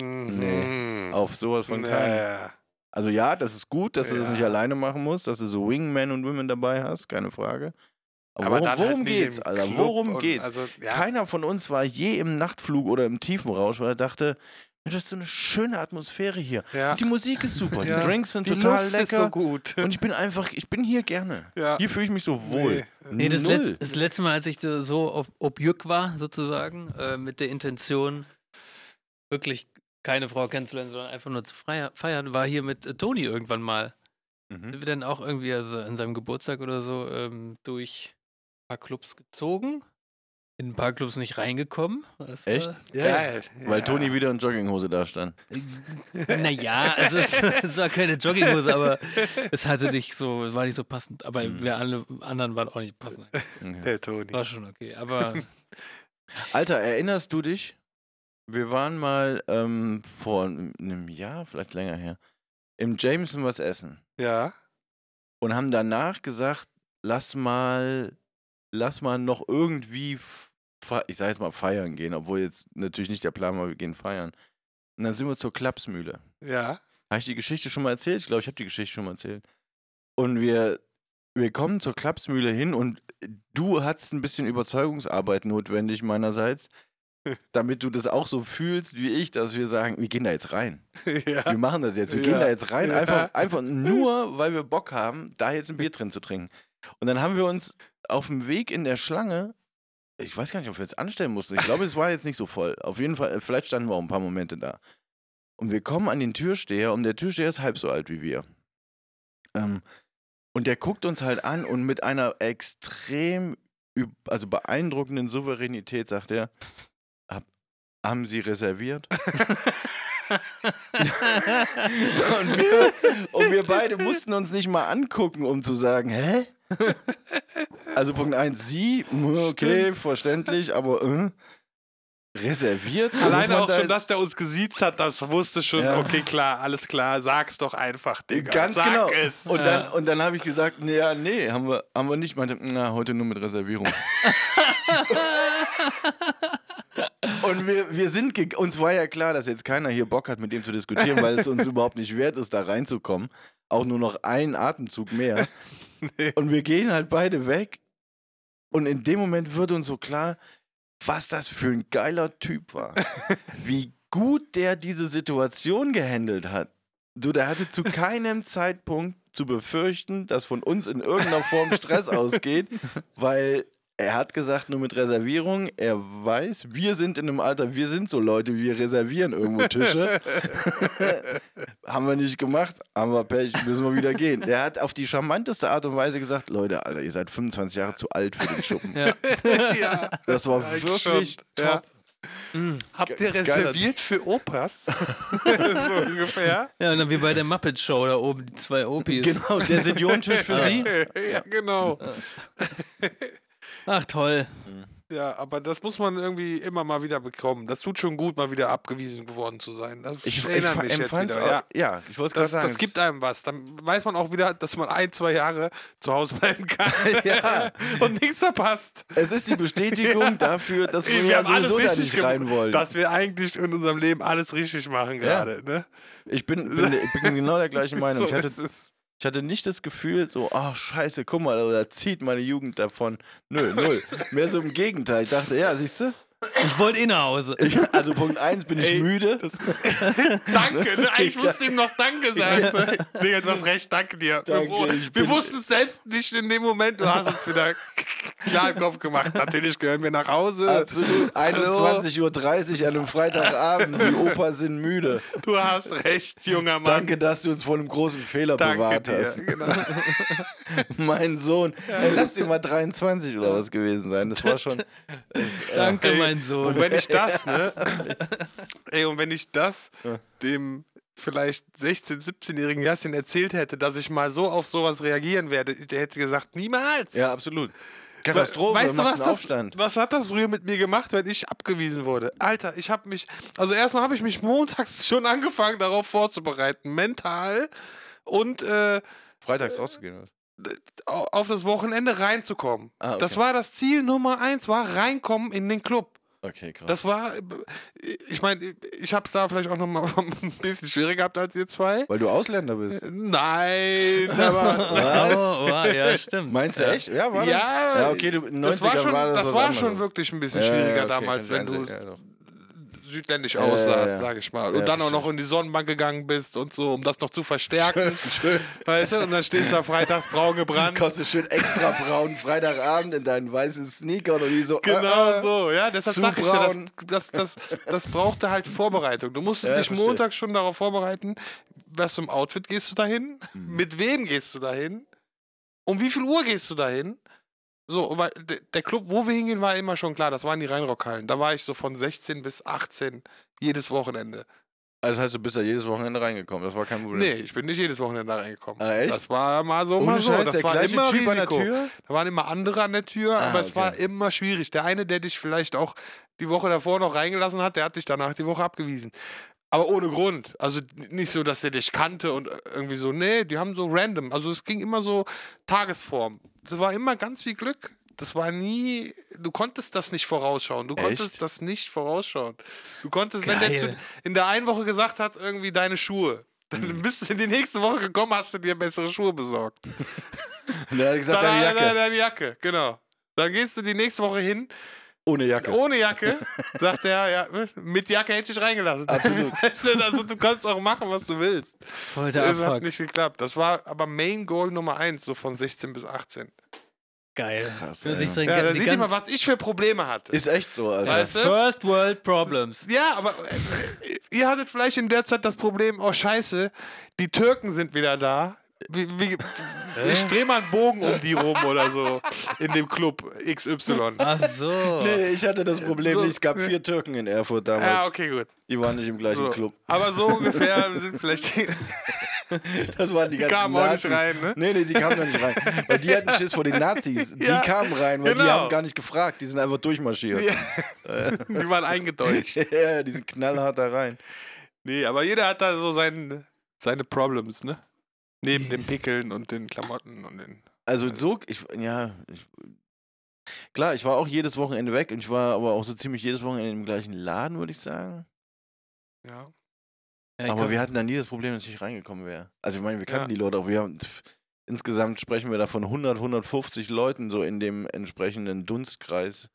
nee. auf sowas von keinen. Also ja, das ist gut, dass du das nicht alleine machen musst, dass du so Wingmen und Women dabei hast, keine Frage. Aber, worum, halt worum nicht geht's, Alter? Worum geht's? Also, ja. Keiner von uns war je im Nachtflug oder im Tiefenrausch, weil er dachte, Mensch, das ist so eine schöne Atmosphäre hier. Ja. Die Musik ist super, Ja. die Drinks sind Die total Luft lecker. ist so gut. Und ich bin einfach, ich bin hier gerne. Ja. Hier fühle ich mich so wohl. Nee, das, Null. letz, das letzte Mal, als ich so- auf Objück war, sozusagen, äh, mit der Intention, wirklich keine Frau kennenzulernen, sondern einfach nur zu feier- feiern, war hier mit äh, Toni irgendwann mal. Mhm. Sind wir dann auch irgendwie also an seinem Geburtstag oder so ähm, durch ein paar Clubs gezogen, in ein paar Clubs nicht reingekommen. Das Echt? Geil. Weil ja. Toni wieder in Jogginghose da stand. naja, also es, es war keine Jogginghose, aber es hatte nicht so, es war nicht so passend. Aber Mhm. wir alle anderen waren auch nicht passend. Okay. Der Toni. War schon okay. Aber Alter, erinnerst du dich? Wir waren mal ähm, vor einem Jahr, vielleicht länger her, im Jameson was essen. Ja. und haben danach gesagt, lass mal, lass mal noch irgendwie, ich sag jetzt mal feiern gehen, obwohl jetzt natürlich nicht der Plan war, wir gehen feiern. Und dann sind wir zur Klapsmühle. Ja. Habe ich die Geschichte schon mal erzählt? Ich glaube, ich habe die Geschichte schon mal erzählt. Und wir, wir kommen zur Klapsmühle hin und du hattest ein bisschen Überzeugungsarbeit notwendig meinerseits, damit du das auch so fühlst wie ich, dass wir sagen, wir gehen da jetzt rein. ja. Wir machen das jetzt. Wir Ja. gehen da jetzt rein, Ja. einfach, einfach nur, weil wir Bock haben, da jetzt ein Bier drin zu trinken. Und dann haben wir uns auf dem Weg in der Schlange, ich weiß gar nicht, ob wir jetzt anstellen mussten. Ich glaube, es war jetzt nicht so voll. Auf jeden Fall, vielleicht standen wir auch ein paar Momente da. Und wir kommen an den Türsteher und der Türsteher ist halb so alt wie wir. Ähm, und der guckt uns halt an und mit einer extrem, also beeindruckenden Souveränität sagt er, "Hab- haben Sie reserviert? Und wir, und wir beide mussten uns nicht mal angucken, um zu sagen, hä? Also Punkt 1, sie, okay, verständlich, aber äh, reserviert? Alleine auch da schon, dass der uns gesiezt hat, das wusste schon, Ja. okay, klar, alles klar, sag's doch einfach, Digga. Ganz Sag genau. es. Und Ja. dann, und dann habe ich gesagt, nee, ja, nee, haben wir, haben wir nicht. Meinte, na, heute nur mit Reservierung. und wir, wir sind, uns war ja klar, dass jetzt keiner hier Bock hat, mit dem zu diskutieren, weil es uns überhaupt nicht wert ist, da reinzukommen. Auch nur noch einen Atemzug mehr. Und wir gehen halt beide weg. Und in dem Moment wird uns so klar, was das für ein geiler Typ war. Wie gut der diese Situation gehandelt hat. Du, der hatte zu keinem Zeitpunkt zu befürchten, dass von uns in irgendeiner Form Stress ausgeht, weil er hat gesagt, nur mit Reservierung, er weiß, wir sind in einem Alter, wir sind so Leute, wir reservieren irgendwo Tische. haben wir nicht gemacht, haben wir Pech, müssen wir wieder gehen. Der hat auf die charmanteste Art und Weise gesagt, Leute, Alter, ihr seid 25 Jahre zu alt für den Schuppen. ja. ja. Das war Ja, wirklich top. Mm. Habt ihr reserviert für Opas? so ungefähr. ja, und dann wie bei der Muppet Show da oben, die zwei Opis. Genau, der Seniorentisch für Sie. ja, genau. Ach toll. Ja, aber das muss man irgendwie immer mal wieder bekommen. Das tut schon gut, mal wieder abgewiesen geworden zu sein. Das Ich, ich, erinnert mich jetzt wieder. auch, Ja. ja. ich wollte gerade Das, sagen. das gibt einem was. Dann weiß man auch wieder, dass man ein, zwei Jahre zu Hause bleiben kann Ja. und nichts verpasst. es ist die Bestätigung dafür, dass wir, wir ja haben alles sowieso da richtig nicht rein wollen. dass wir eigentlich in unserem Leben alles richtig machen gerade. Ne? Ich bin, bin, ich bin genau der gleichen Meinung. So ich, hatte, ist es. Ich hatte nicht das Gefühl, so, ach scheiße, guck mal, da zieht meine Jugend davon. Nö, null. Mehr so im Gegenteil. Ich dachte, ja, siehst du, Ich wollte eh nach Hause. Ich, also Punkt 1 bin ich Ey, müde. Danke, ne? Eigentlich musst du ihm noch Danke sagen. Digga, du hast recht, danke dir. Danke, wir ich wir wussten es selbst nicht in dem Moment. Du hast uns wieder klar im Kopf gemacht. Natürlich gehören wir nach Hause. Absolut. Hallo. 21.30 Uhr an einem Freitagabend. Die Opas sind müde. Du hast recht, junger Mann. Danke, dass du uns vor einem großen Fehler Danke bewahrt dir. hast. Genau. Mein Sohn. Ey, lass dir mal 23 oder was gewesen sein. Das war schon. Danke, Ey, mein Sohn. Und wenn ich das, ne? Ey, und wenn ich das dem vielleicht 16-, 17-jährigen Jassin erzählt hätte, dass ich mal so auf sowas reagieren werde, der hätte gesagt, niemals. Ja, absolut. Katastrophe, Weißt du, was, das, Aufstand. was hat das früher mit mir gemacht, wenn ich abgewiesen wurde? Alter, ich habe mich, also erstmal habe ich mich montags schon angefangen, darauf vorzubereiten, mental und äh, Freitags rauszugehen. Auf das Wochenende reinzukommen. Ah, okay. Das war das Ziel Nummer eins, war reinkommen in den Club. Okay, krass. Das war, ich meine, ich habe es da vielleicht auch noch mal ein bisschen schwieriger gehabt als ihr zwei. Weil du Ausländer bist. Nein, aber Oh, oh, ja, stimmt. Meinst du echt? Ja, war das? Ja, ja okay, du, in den 90ern das war schon, war das, das was war schon wirklich ein bisschen Ja, schwieriger ja, okay, damals, wenn du ja. Südländisch aussahst, ja, sag ich mal. Und dann auch noch in die Sonnenbank gegangen bist und so, um das noch zu verstärken. Schön. Weißt du? Und dann stehst du da freitags braun gebrannt. Kommst du schön extra braun Freitagabend in deinen weißen Sneakern und die so. Genau äh, äh, so, ja, deshalb sag ich dir, das, das, das, das brauchte halt Vorbereitung. Du musstest Ja, dich verstehe. Montag schon darauf vorbereiten, was zum Outfit gehst du dahin, Mhm. mit wem gehst du dahin, um wie viel Uhr gehst du dahin. So, weil de- der Club, wo wir hingehen, war immer schon klar, das waren die Rheinrockhallen. Da war ich so von 16 bis 18 jedes Wochenende. Also das heißt, du bist ja jedes Wochenende reingekommen. Das war kein Problem. Nee, ich bin nicht jedes Wochenende da reingekommen. Ah, echt? Das war mal so, mal so. Scheiß, das war immer Typ an der Risiko. Tür? Da waren immer andere an der Tür, Ah, aber es war okay. immer schwierig. Der eine, der dich vielleicht auch die Woche davor noch reingelassen hat, der hat dich danach die Woche abgewiesen. Aber ohne Grund. Also nicht so, dass er dich kannte und irgendwie so, nee, die haben so random. Also es ging immer so Tagesform. Das war immer ganz viel Glück. Das war nie, du konntest das nicht vorausschauen. Du konntest Echt? das nicht vorausschauen. Du konntest, wenn der Geil. zu, in der einen Woche gesagt hat, irgendwie deine Schuhe, dann bist du in die nächste Woche gekommen, hast du dir bessere Schuhe besorgt. Und er hat gesagt, Dann- deine Jacke. Deine, deine Jacke, genau. Dann gehst du die nächste Woche hin, Ohne Jacke. ohne Jacke, sagt er, ja, mit Jacke hätte ich dich reingelassen. Absolut. Also du kannst auch machen, was du willst. Voll der Das hat nicht geklappt. Das war aber Main Goal Nummer eins, so von 16 bis 18. Geil. Krass, Wenn ey. Ja, da die seht ihr gan- mal, was ich für Probleme hatte. Ist echt so, Alter. Weißt du? First World Problems. Ja, aber äh, ihr hattet vielleicht in der Zeit das Problem, oh scheiße, die Türken sind wieder da. Wie, wie, ich drehe mal einen Bogen um die rum oder so in dem Club XY. Ach so. Nee, ich hatte das Problem So. nicht. Es gab vier Türken in Erfurt damals. Ja, okay, gut. Die waren nicht im gleichen So. Club. Aber so ungefähr sind vielleicht die, Das waren die, die ganzen kamen auch nicht Nazis. rein, ne? Nee, nee, die kamen da nicht rein. Weil die hatten Schiss vor den Nazis. Die Ja, kamen rein, weil die genau. haben gar nicht gefragt. Die sind einfach durchmarschiert. Ja. Die waren eingedeutscht. Ja, die sind knallhart da rein. Nee, aber jeder hat da so sein, seine Problems, ne? Neben den Pickeln und den Klamotten und den. Also so, ich, ja, ich, klar, ich war auch jedes Wochenende weg und ich war aber auch so ziemlich jedes Wochenende im gleichen Laden, würde ich sagen. Ja. Ja, aber wir hatten da nie das Problem, dass ich nicht reingekommen wäre. Also ich meine, wir kannten Ja. die Leute auch. Wir haben, insgesamt sprechen wir da von 100, 150 Leuten so in dem entsprechenden Dunstkreis.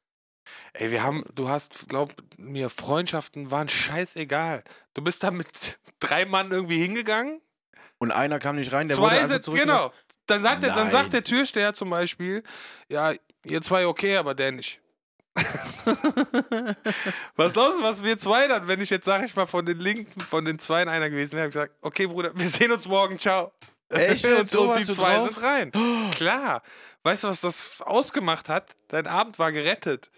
Ey, wir haben, du hast, glaub mir, Freundschaften waren scheißegal. Du bist da mit drei Mann irgendwie hingegangen. Und einer kam nicht rein, der wurde zwei einfach sind, genau. Dann sagt, der, dann sagt der Türsteher zum Beispiel, ja, ihr zwei okay, aber der nicht. was glaubst du, was wir zwei dann, wenn ich jetzt, sag ich mal, von den Linken, von den Zweien einer gewesen wäre, hab ich gesagt, okay, Bruder, wir sehen uns morgen, ciao. Echt? und, So und die zwei drauf? sind rein. Klar. Weißt du, was das ausgemacht hat? Dein Abend war gerettet.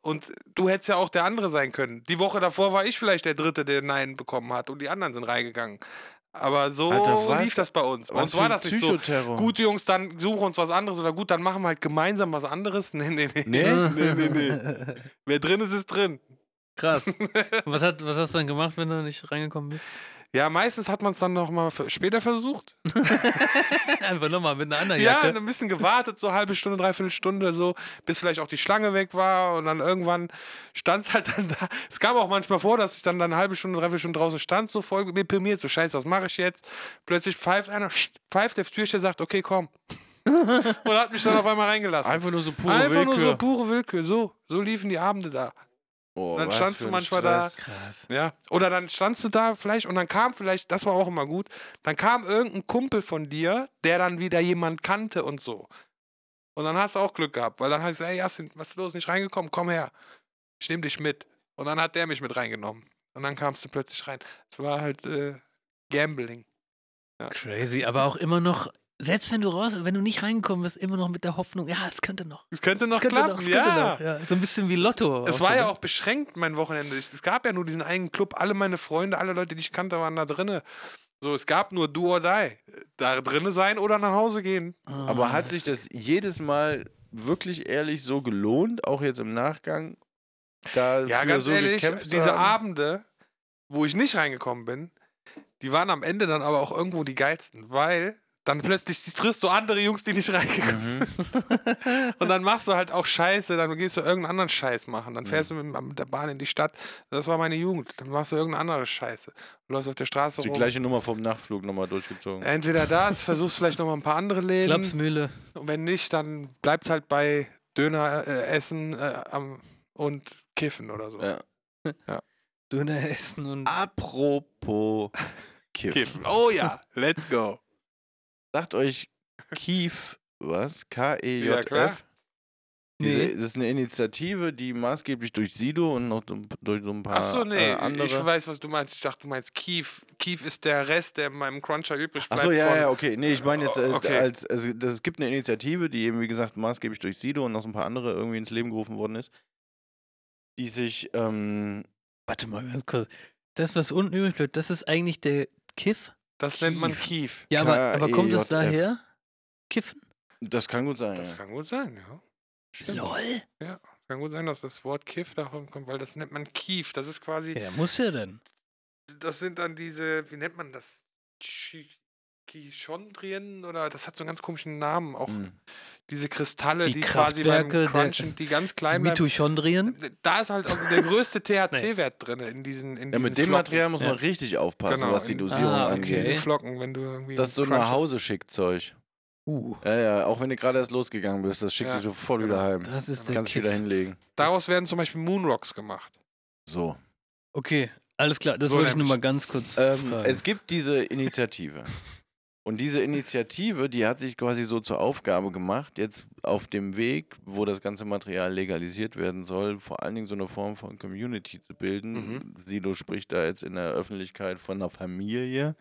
Und du hättest ja auch der andere sein können. Die Woche davor war ich vielleicht der Dritte, der Nein bekommen hat und die anderen sind reingegangen. Aber so Alter, lief das bei uns. Bei uns war das nicht so. Gut, Jungs, dann suchen uns was anderes oder gut, dann machen wir halt gemeinsam was anderes. Nee, nee, nee. Nee? nee, nee, nee. Wer drin ist, ist drin. Krass. Was, hat, was hast du dann gemacht, wenn du nicht reingekommen bist? Ja, meistens hat man es dann noch mal f- später versucht. Einfach nochmal mit einer anderen Ja, Jacke. ein bisschen gewartet, so halbe Stunde, dreiviertel Stunde, so, bis vielleicht auch die Schlange weg war und dann irgendwann stand es halt dann da. Es kam auch manchmal vor, dass ich dann, dann eine halbe Stunde, dreiviertel Stunde draußen stand, so voll deprimiert, so scheiße, was mache ich jetzt? Plötzlich pfeift einer, pfeift der Türsteher, sagt, okay, komm. und hat mich dann auf einmal reingelassen. Einfach nur so pure Einfach Willkür. nur so pure Willkür, so, so liefen die Abende da. Oh, Dann standst du manchmal da. Stress. Krass. Ja. Oder dann standst du da vielleicht und dann kam vielleicht, das war auch immer gut, dann kam irgendein Kumpel von dir, der dann wieder jemand kannte und so. Und dann hast du auch Glück gehabt, weil dann heißt es, ey Jasin, was ist los, nicht reingekommen? Komm her. Ich nehme dich mit. Und dann hat der mich mit reingenommen. Und dann kamst du plötzlich rein. Es war halt äh, Gambling. Crazy, aber auch immer noch, selbst wenn du raus, wenn du nicht reingekommen bist, immer noch mit der Hoffnung, ja, es könnte noch. Es könnte noch Es könnte klappen, noch, es ja. könnte noch. Ja, so ein bisschen wie Lotto. Es war so, ja ne? auch beschränkt, mein Wochenende. Es gab ja nur diesen einen Club. Alle meine Freunde, alle Leute, die ich kannte, waren da drinne. So, es gab nur Do or Die. Da drinne sein oder nach Hause gehen. Aber hat sich das jedes Mal wirklich ehrlich so gelohnt, auch jetzt im Nachgang? Da Ja, ganz so ehrlich, diese haben? Abende, wo ich nicht reingekommen bin, die waren am Ende dann aber auch irgendwo die geilsten, weil dann plötzlich triffst du andere Jungs, die nicht reingekommen Mhm. sind. Und dann machst du halt auch Scheiße, dann gehst du irgendeinen anderen Scheiß machen. Dann fährst Mhm. du mit, der Bahn in die Stadt. Das war meine Jugend. Dann machst du irgendeine andere Scheiße. Du läufst auf der Straße Die rum. gleiche Nummer vom Nachtflug nochmal durchgezogen. Entweder das, versuchst vielleicht noch mal ein paar andere Läden. Klapsmühle. Und wenn nicht, dann bleibt's halt bei Döner äh, essen äh, am, und kiffen oder so. Ja. Döner essen und. Apropos Kiff. Kiffen. Oh ja, let's go. Sagt euch Kief was? Ja, K-E-J-F? klar. Diese, Nee. Das ist eine Initiative, die maßgeblich durch Sido und noch so- durch so ein paar Ach so, nee, äh, andere. ich weiß, was du meinst. Ich dachte, du meinst Kief. Kief ist der Rest, der in meinem Cruncher übrig bleibt. so, ja, von, ja, okay. Nee, ich meine jetzt, äh, Okay. als, also das, es gibt eine Initiative, die eben, wie gesagt, maßgeblich durch Sido und noch so ein paar andere irgendwie ins Leben gerufen worden ist, die sich, ähm, Warte mal ganz kurz. Das, was unten übrig bleibt, das ist eigentlich der Kiff? Das nennt man Kief. Ja, aber, aber kommt es daher? Kiffen? das kann gut sein, Das ja. kann gut sein, ja. Stimmt. Lol. Kann gut sein, dass das Wort Kiff davon kommt, weil das nennt man Kief. Das ist quasi, Ja, muss ja denn. das sind dann diese, wie nennt man das? Chondrien oder das hat so einen ganz komischen Namen. Auch Hm. diese Kristalle, Die die, quasi beim Crunchen, die ganz klein bleiben. Mitochondrien? Da ist halt auch der größte THC-Wert drin in diesen in Ja, diesen mit dem Flocken. Material muss Ja. man richtig aufpassen, Genau, was die Dosierung Ah, okay. diesen angeht. Flocken, wenn du irgendwie. Das ist so nach Hause schick Zeug. Uh, Ja, ja, auch wenn du gerade erst losgegangen bist, das schickt Ja, dich sofort genau. wieder heim. das ist der Kannst Kiff. wieder hinlegen. Daraus werden zum Beispiel Moonrocks gemacht. So. Okay, alles klar. Das So wollte ich nur mal ganz kurz Ähm, fragen. es gibt diese Initiative. Und diese Initiative, die hat sich quasi so zur Aufgabe gemacht, jetzt auf dem Weg, wo das ganze Material legalisiert werden soll, vor allen Dingen so eine Form von Community zu bilden. Mhm. Sido spricht da jetzt in der Öffentlichkeit von einer Familie,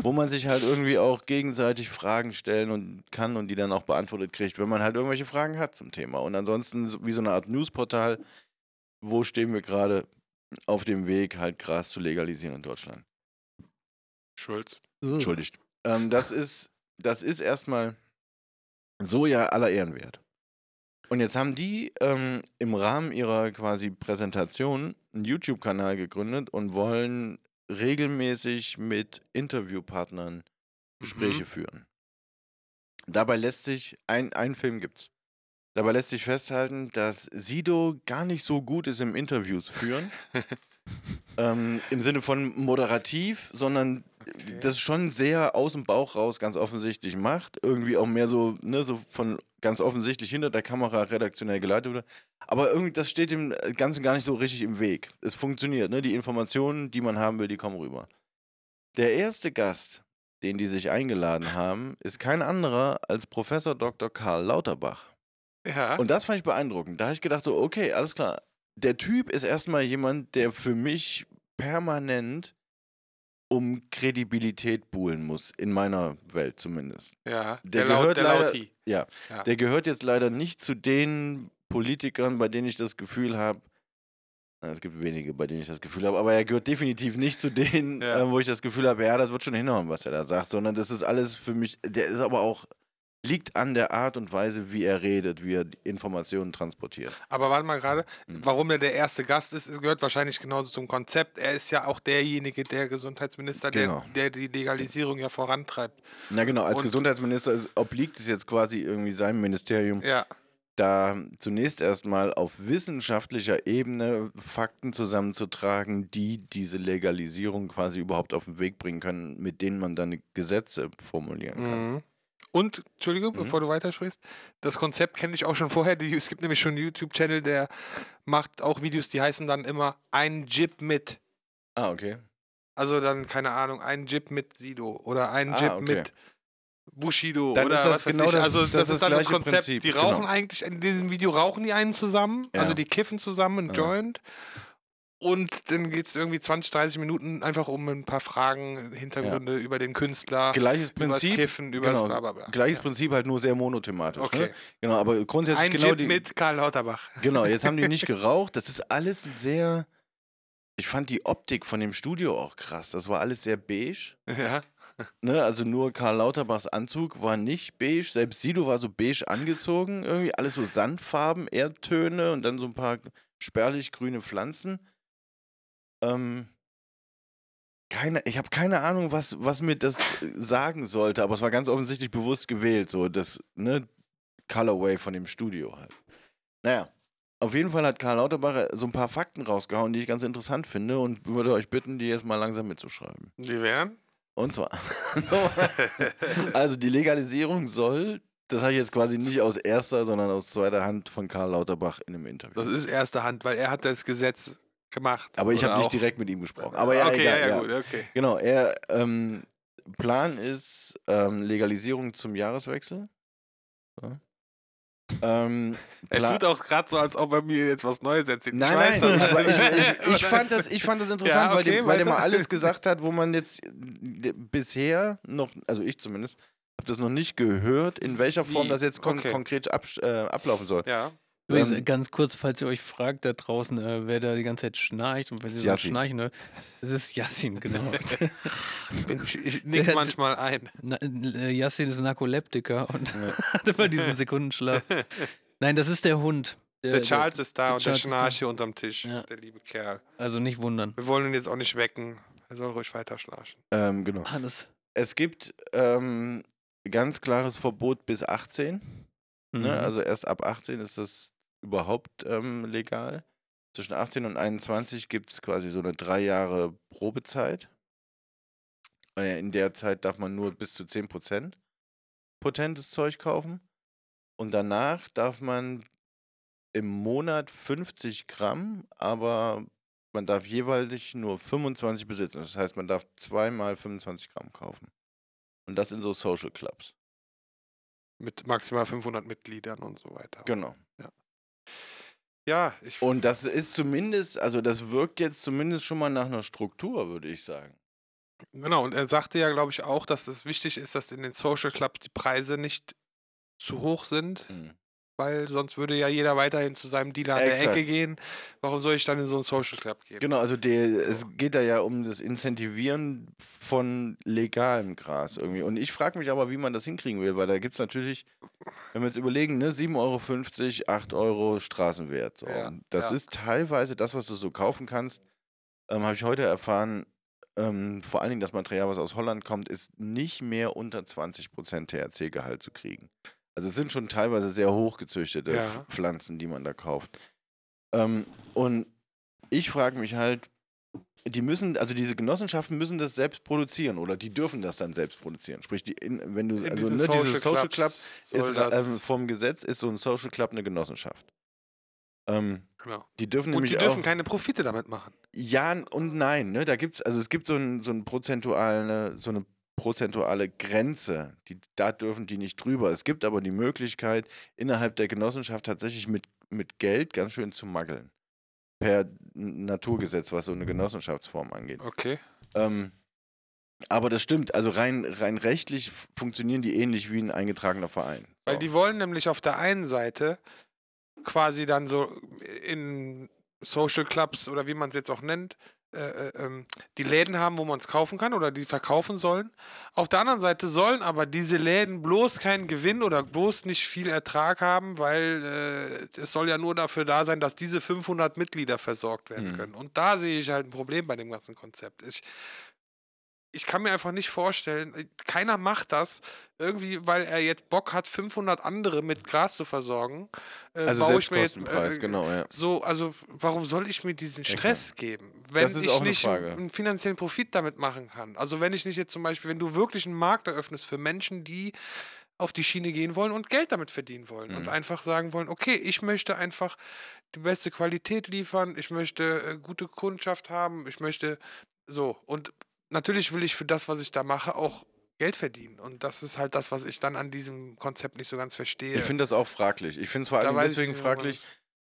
wo man sich halt irgendwie auch gegenseitig Fragen stellen und kann und die dann auch beantwortet kriegt, wenn man halt irgendwelche Fragen hat zum Thema. Und ansonsten so- wie so eine Art Newsportal, wo stehen wir gerade auf dem Weg, halt Gras zu legalisieren in Deutschland. Schulz. Entschuldigt. Ähm, das ist, das ist erstmal so ja aller Ehren wert. Und jetzt haben die ähm, im Rahmen ihrer quasi Präsentation einen YouTube-Kanal gegründet und wollen regelmäßig mit Interviewpartnern Gespräche Mhm. führen. Dabei lässt sich, ein, ein Film gibt's. Dabei lässt sich festhalten, dass Sido gar nicht so gut ist im Interviews führen. ähm, Im Sinne von moderativ, sondern Okay. das schon sehr aus dem Bauch raus ganz offensichtlich macht. Irgendwie auch mehr so, ne, so von ganz offensichtlich hinter der Kamera redaktionell geleitet wurde. Aber irgendwie, das steht dem Ganzen gar nicht so richtig im Weg. Es funktioniert, ne? Die Informationen, die man haben will, die kommen rüber. Der erste Gast, den die sich eingeladen haben, ist kein anderer als Professor Dr. Karl Lauterbach. Ja. Und das fand ich beeindruckend. Da habe ich gedacht, so, okay, alles klar. Der Typ ist erstmal jemand, der für mich permanent um Kredibilität buhlen muss, in meiner Welt zumindest. ja. der Laut- gehört leider- Lauti. Ja, Ja. der gehört jetzt leider nicht zu den Politikern, bei denen ich das Gefühl habe, es gibt wenige, bei denen ich das Gefühl habe, aber er gehört definitiv nicht zu denen, Ja. äh, wo ich das Gefühl habe, ja, das wird schon hinhauen, was er da sagt, sondern das ist alles für mich, der ist aber auch, liegt an der Art und Weise, wie er redet, wie er Informationen transportiert. Aber warte mal gerade, Hm. warum er der erste Gast ist, gehört wahrscheinlich genauso zum Konzept. Er ist ja auch derjenige, der Gesundheitsminister, Genau. der, der die Legalisierung ja vorantreibt. Na genau, als Und- Gesundheitsminister ist, obliegt es jetzt quasi irgendwie seinem Ministerium, Ja. da zunächst erstmal auf wissenschaftlicher Ebene Fakten zusammenzutragen, die diese Legalisierung quasi überhaupt auf den Weg bringen können, mit denen man dann Gesetze formulieren kann. Mhm. Und, Entschuldigung, Mhm. bevor du weitersprichst, das Konzept kenne ich auch schon vorher. Die, es gibt nämlich schon einen YouTube-Channel, der macht auch Videos, die heißen dann immer ein Jib mit. Ah, okay. Also dann, keine Ahnung, ein Jib mit Sido oder ein Ah, Jib okay. mit Bushido Dann oder was weiß genau ich. das- Also das das, ist das dann das Konzept. Prinzip, die genau. rauchen eigentlich, in diesem Video rauchen die einen zusammen, Ja. also die kiffen zusammen, ein Ja. Joint. Und dann geht es irgendwie 20, 30 Minuten einfach um ein paar Fragen, Hintergründe über den Künstler, Gleiches Prinzip. Kiffen, übers genau, bla bla bla. Gleiches Ja. Prinzip, halt nur sehr monothematisch. Okay. Ne? Genau, aber grundsätzlich Ein genau Jib die. mit Karl Lauterbach. Genau, jetzt haben die nicht geraucht. Das ist alles sehr. Ich fand die Optik von dem Studio auch krass. Das war alles sehr beige. Ja. Ne? Also nur Karl Lauterbachs Anzug war nicht beige. Selbst Sido war so beige angezogen. Irgendwie alles so Sandfarben, Erdtöne und dann so ein paar spärlich grüne Pflanzen. Ähm, keine, ich habe keine Ahnung, was, was mir das äh, sagen sollte, aber es war ganz offensichtlich bewusst gewählt, so das, ne, Colorway von dem Studio halt. Naja, auf jeden Fall hat Karl Lauterbach äh, so ein paar Fakten rausgehauen, die ich ganz interessant finde und würde euch bitten, die jetzt mal langsam mitzuschreiben. Die wären? Und zwar, also die Legalisierung soll, das habe ich jetzt quasi nicht aus erster, sondern aus zweiter Hand von Karl Lauterbach in einem Interview. Das ist erste Hand, weil er hat das Gesetz gemacht. aber ich habe nicht direkt mit ihm gesprochen. Aber ja, okay, egal, ja, ja, gut, okay. Genau, er ähm, Plan ist ähm, Legalisierung zum Jahreswechsel. So. Ähm, Er tut auch gerade so, als ob er mir jetzt was Neues erzählt. Ich Nein, weiß nein, das. ich, ich, ich, fand das, ich fand das interessant, Ja, weil, okay, der, weil der mal alles gesagt hat, wo man jetzt äh, bisher noch, also ich zumindest, habe das noch nicht gehört, in welcher Form Wie? das jetzt kon Okay. konkret absch- äh, ablaufen soll. Ja. Übrigens, Ähm, ganz kurz, falls ihr euch fragt da draußen, äh, wer da die ganze Zeit schnarcht und wenn ist sie so schnarchen hört, es ist Yassin, genau. Ich ich nick Der- manchmal ein. Na, äh, Yassin ist Narkoleptiker und hat immer diesen Sekundenschlaf. Nein, das ist der Hund. Der Charles ist da der und Charles der schnarcht hier unterm Tisch. Ja. Der liebe Kerl. Also nicht wundern. Wir wollen ihn jetzt auch nicht wecken. Er soll ruhig weiter schnarchen. Ähm, genau. Alles. Es gibt ähm, ganz klares Verbot bis 18. Mhm. Ne? Also erst ab 18 ist das überhaupt ähm, legal. Zwischen 18 und 21 gibt es quasi so eine drei Jahre Probezeit. Äh, In der Zeit darf man nur bis zu 10% potentes Zeug kaufen. Und danach darf man im Monat 50 Gramm, aber man darf jeweilig nur 25 besitzen. Das heißt, man darf zweimal 25 Gramm kaufen. Und das in so Social Clubs. Mit maximal 500 Mitgliedern und so weiter. Genau. Ja, ich. Und das ist zumindest, also das wirkt jetzt zumindest schon mal nach einer Struktur, würde ich sagen. Genau, und er sagte ja, glaube ich, auch, dass es wichtig ist, dass in den Social Clubs die Preise nicht zu hoch sind, weil sonst würde ja jeder weiterhin zu seinem Dealer an der. Ecke gehen. Warum soll ich dann in so einen Social Club gehen? Genau, also der, es geht da ja um das Incentivieren von legalem Gras irgendwie. Und ich frage mich aber, wie man das hinkriegen will, weil da gibt es natürlich, wenn wir jetzt überlegen, ne, 7,50 Euro, 8 Euro Straßenwert. So. Ja, das ja. ist teilweise das, was du so kaufen kannst, ähm, habe ich heute erfahren, ähm, vor allen Dingen das Material, was aus Holland kommt, ist nicht mehr unter 20% THC-Gehalt zu kriegen. Also es sind schon teilweise sehr hochgezüchtete Ja. Pflanzen, die man da kauft. Ähm, und ich frage mich halt, die müssen, also diese Genossenschaften müssen das selbst produzieren oder die dürfen das dann selbst produzieren. Sprich, die in, wenn du, In also ne, dieses Social Club Clubs ist ähm, vom Gesetz ist so ein Social Club eine Genossenschaft. Ähm, genau. die dürfen Und nämlich die dürfen auch, keine Profite damit machen. ja und nein, ne? Da gibt's, also es gibt so, ein, so, ein prozentuale, so eine prozentuale Grenze, die, da dürfen die nicht drüber. Es gibt aber die Möglichkeit, innerhalb der Genossenschaft tatsächlich mit, mit Geld ganz schön zu maggeln. Per Naturgesetz, was so eine Genossenschaftsform angeht. Okay. Ähm, aber das stimmt, also rein, rein rechtlich funktionieren die ähnlich wie ein eingetragener Verein. Weil So. die wollen nämlich auf der einen Seite quasi dann so in Social Clubs oder wie man es jetzt auch nennt, äh, äh, ähm, die Läden haben, wo man es kaufen kann oder die verkaufen sollen. Auf der anderen Seite sollen aber diese Läden bloß keinen Gewinn oder bloß nicht viel Ertrag haben, weil äh, es soll ja nur dafür da sein, dass diese 500 Mitglieder versorgt werden Mhm. können. Und da sehe ich halt ein Problem bei dem ganzen Konzept. Ich, ich kann mir einfach nicht vorstellen, äh, keiner macht das irgendwie, weil er jetzt Bock hat, 500 andere mit Gras zu versorgen. Äh, also baue ich mir jetzt, äh, genau, ja. So, also warum soll ich mir diesen Stress geben, wenn ich eine nicht Frage. einen finanziellen Profit damit machen kann? Also wenn ich nicht jetzt zum Beispiel, wenn du wirklich einen Markt eröffnest für Menschen, die auf die Schiene gehen wollen und Geld damit verdienen wollen und Mhm. einfach sagen wollen, okay, ich möchte einfach die beste Qualität liefern, ich möchte äh, gute Kundschaft haben, ich möchte so und natürlich will ich für das, was ich da mache, auch Geld verdienen und das ist halt das, was ich dann an diesem Konzept nicht so ganz verstehe. Ich finde das auch fraglich. Ich finde es vor allem ich deswegen fraglich,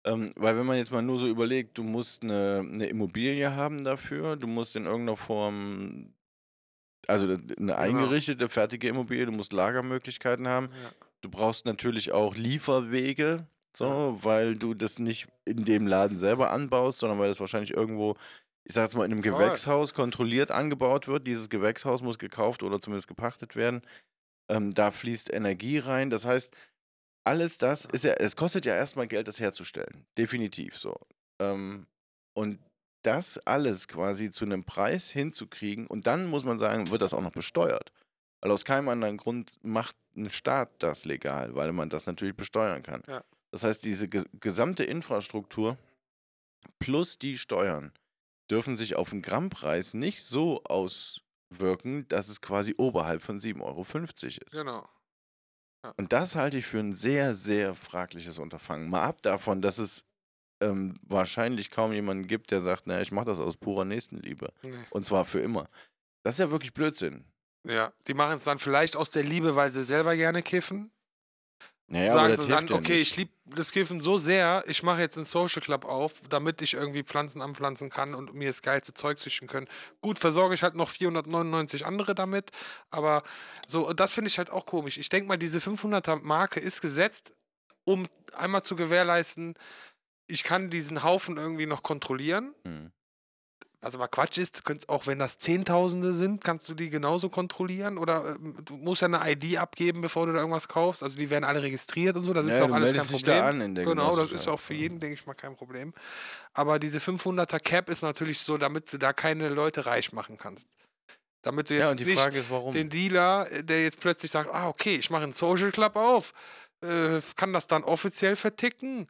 ähm, weil wenn man jetzt mal nur so überlegt, du musst eine, eine Immobilie haben dafür, du musst in irgendeiner Form, also eine Genau. eingerichtete, fertige Immobilie, du musst Lagermöglichkeiten haben. Ja. Du brauchst natürlich auch Lieferwege, so, weil du das nicht in dem Laden selber anbaust, sondern weil das wahrscheinlich irgendwo, ich sag jetzt mal, in einem. Gewächshaus kontrolliert angebaut wird. Dieses Gewächshaus muss gekauft oder zumindest gepachtet werden. Ähm, da fließt Energie rein. Das heißt, alles das ist ja, es kostet ja erstmal Geld, das herzustellen. Definitiv so. Ähm, und das alles quasi zu einem Preis hinzukriegen und dann muss man sagen, wird das auch noch besteuert. Weil aus keinem anderen Grund macht ein Staat das legal, weil man das natürlich besteuern kann. Ja. Das heißt, diese ge gesamte Infrastruktur plus die Steuern dürfen sich auf den Grammpreis nicht so auswirken, dass es quasi oberhalb von 7,50 Euro ist. Genau. Und das halte ich für ein sehr, sehr fragliches Unterfangen. Mal ab davon, dass es ähm, wahrscheinlich kaum jemanden gibt, der sagt, naja, ich mache das aus purer Nächstenliebe. Nee. Und zwar für immer. Das ist ja wirklich Blödsinn. Ja, die machen es dann vielleicht aus der Liebe, weil sie selber gerne kiffen. Naja, sagen sie dann, ja okay, nicht. ich liebe das Kiffen so sehr, ich mache jetzt einen Social Club auf, damit ich irgendwie Pflanzen anpflanzen kann und mir das geilste Zeug züchten können. Gut, versorge ich halt noch 499 andere damit, aber so, das finde ich halt auch komisch. Ich denke mal, diese 500er Marke ist gesetzt, um einmal zu gewährleisten, ich kann diesen Haufen irgendwie noch kontrollieren. Hm. Was aber Quatsch ist, du könntest, auch wenn das Zehntausende sind, kannst du die genauso kontrollieren oder ähm, du musst ja eine ID abgeben, bevor du da irgendwas kaufst. Also die werden alle registriert und so, das ist Ja, ja auch alles kein Problem. da an in der genau, das ist ja auch für ja. jeden, denke ich mal, kein Problem. Aber diese 500er Cap ist natürlich so, damit du da keine Leute reich machen kannst. Damit du jetzt Ja, und die nicht Frage ist, warum? den Dealer, äh, der jetzt plötzlich sagt, ah, okay, ich mache einen Social Club auf, äh, kann das dann offiziell verticken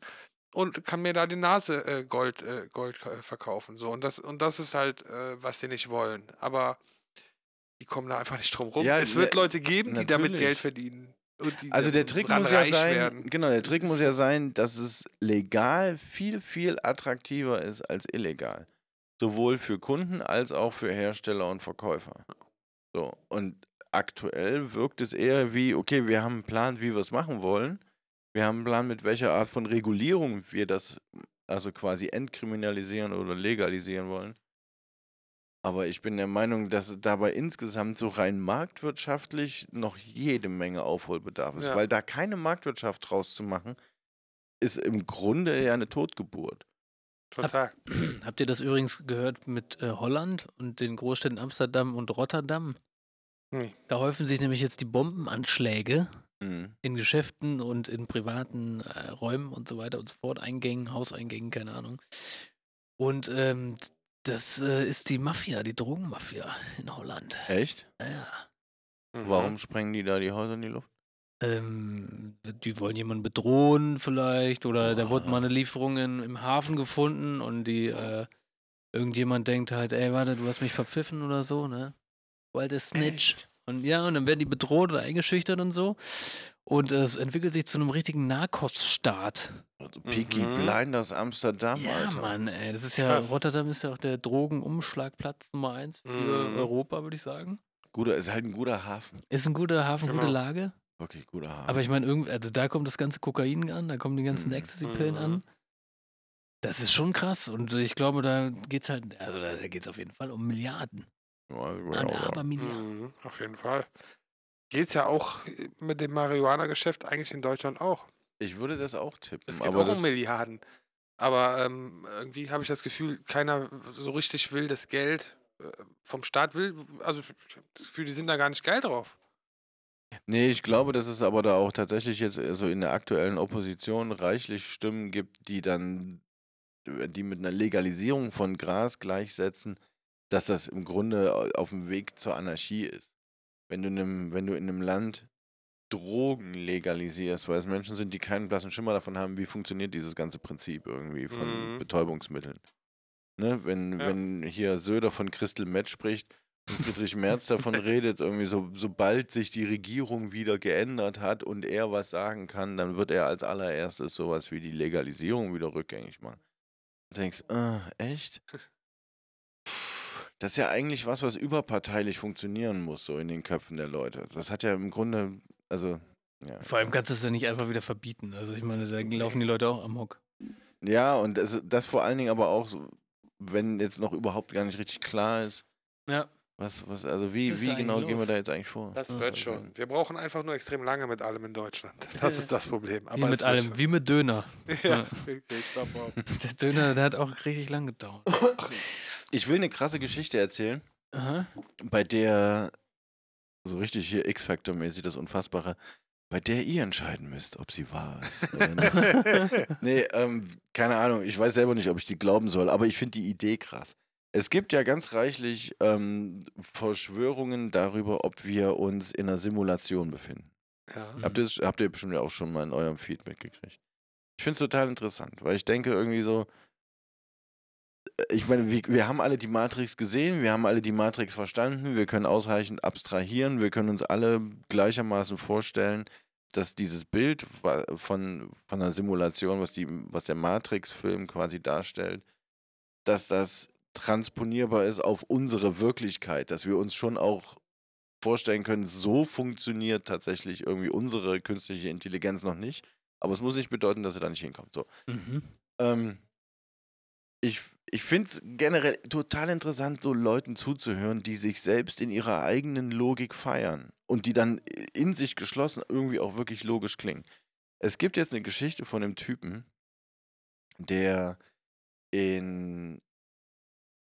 und kann mir da die Nase äh, Gold, äh, Gold äh, verkaufen. So, und das, und das ist halt, äh, was sie nicht wollen. Aber die kommen da einfach nicht drum rum. Ja, es wird ne, Leute geben, die damit natürlich. Geld verdienen. Und die Also der dann Trick muss ja sein, werden. genau, der Trick muss ja sein, dass es legal viel, viel attraktiver ist als illegal. Sowohl für Kunden als auch für Hersteller und Verkäufer. So, und aktuell wirkt es eher wie, okay, wir haben einen Plan, wie wir es machen wollen. Wir haben einen Plan, mit welcher Art von Regulierung wir das also quasi entkriminalisieren oder legalisieren wollen. Aber ich bin der Meinung, dass dabei insgesamt so rein marktwirtschaftlich noch jede Menge Aufholbedarf ist. Ja. Weil da keine Marktwirtschaft draus zu machen, ist im Grunde ja eine Totgeburt. Total. Habt ihr das übrigens gehört mit äh, Holland und den Großstädten Amsterdam und Rotterdam? Nee. Da häufen sich nämlich jetzt die Bombenanschläge Mhm. in Geschäften und in privaten äh, Räumen und so weiter und so fort, Eingängen, Hauseingängen, keine Ahnung. Und ähm, das äh, ist die Mafia, die Drogenmafia in Holland. Echt? Naja. Mhm. Warum sprengen die da die Häuser in die Luft? Ähm, die wollen jemanden bedrohen vielleicht oder da wurde mal eine Lieferung in, im Hafen gefunden und die äh, irgendjemand denkt halt, ey, warte, du hast mich verpfiffen oder so, ne? Alter Snitch. Und ja, und dann werden die bedroht oder eingeschüchtert und so. Und es entwickelt sich zu einem richtigen Narcos-Staat. Also Peaky Mhm. Blinders Amsterdam, Ja, Alter. Mann, ey. Das ist ja, Krass. Rotterdam ist ja auch der Drogenumschlagplatz Nummer eins für Mhm. Europa, würde ich sagen. Guter, ist halt ein guter Hafen. Ist ein guter Hafen, gute Genau. Lage. Wirklich guter Hafen. Aber ich meine, irgendwie, also da kommt das ganze Kokain an, da kommen die ganzen Mhm. Ecstasy-Pillen Mhm. an. Das ist schon krass. Und ich glaube, da geht's halt, also da geht's auf jeden Fall um Milliarden. Ja, An ja, ja. aber Milliarden. Mhm, auf jeden Fall. Geht's ja auch mit dem Marihuana-Geschäft eigentlich in Deutschland auch. Ich würde das auch tippen. Es geht aber auch um Milliarden. Aber ähm, irgendwie habe ich das Gefühl, keiner so richtig will das Geld äh, vom Staat will. Also ich habe das Gefühl, die sind da gar nicht geil drauf. Nee, ich glaube, dass es aber da auch tatsächlich jetzt also in der aktuellen Opposition reichlich Stimmen gibt, die dann, die mit einer Legalisierung von Gras gleichsetzen, dass das im Grunde au- auf dem Weg zur Anarchie ist. Wenn du in einem, wenn du in einem Land Drogen legalisierst, weil es Menschen sind, die keinen blassen Schimmer davon haben, wie funktioniert dieses ganze Prinzip irgendwie von Mhm. Betäubungsmitteln. Ne? Wenn, Ja. wenn hier Söder von Crystal Meth spricht Friedrich Merz davon redet, irgendwie so, sobald sich die Regierung wieder geändert hat und er was sagen kann, dann wird er als allererstes sowas wie die Legalisierung wieder rückgängig machen. Du denkst, äh, echt? Das ist ja eigentlich was, was überparteilich funktionieren muss, so in den Köpfen der Leute. Das hat ja im Grunde, also, ja. Vor allem kannst du es ja nicht einfach wieder verbieten. Also ich meine, da laufen die Leute auch amok. Ja, und das, das vor allen Dingen aber auch, so, wenn jetzt noch überhaupt gar nicht richtig klar ist, Ja. was, was, also wie, wie genau eigentlich gehen wir los? da jetzt eigentlich vor? Das Ja, wird schon. Wir brauchen einfach nur extrem lange mit allem in Deutschland. Das Ja. ist das Problem. Wie Aber es mit allem, schon. wie mit Döner. Ja, okay, ich glaub auch. Der Döner, der hat auch richtig lang gedauert. Ich will eine krasse Geschichte erzählen. Aha. bei der, so richtig hier X-Factor-mäßig das Unfassbare, bei der ihr entscheiden müsst, ob sie wahr ist. Nee, ähm, keine Ahnung, ich weiß selber nicht, ob ich die glauben soll, aber ich finde die Idee krass. Es gibt ja ganz reichlich ähm, Verschwörungen darüber, ob wir uns in einer Simulation befinden. Ja. Habt, ihr, habt ihr bestimmt auch schon mal in eurem Feed mitgekriegt. Ich finde es total interessant, weil ich denke irgendwie so, ich meine, wir, wir haben alle die Matrix gesehen, wir haben alle die Matrix verstanden, wir können ausreichend abstrahieren, wir können uns alle gleichermaßen vorstellen, dass dieses Bild von, von einer Simulation, was, die, was der Matrix-Film quasi darstellt, dass das transponierbar ist auf unsere Wirklichkeit, dass wir uns schon auch vorstellen können, so funktioniert tatsächlich irgendwie unsere künstliche Intelligenz noch nicht. Aber es muss nicht bedeuten, dass sie da nicht hinkommt. So. Mhm. Ähm, ich ich finde es generell total interessant, so Leuten zuzuhören, die sich selbst in ihrer eigenen Logik feiern und die dann in sich geschlossen irgendwie auch wirklich logisch klingen. Es gibt jetzt eine Geschichte von einem Typen, der in,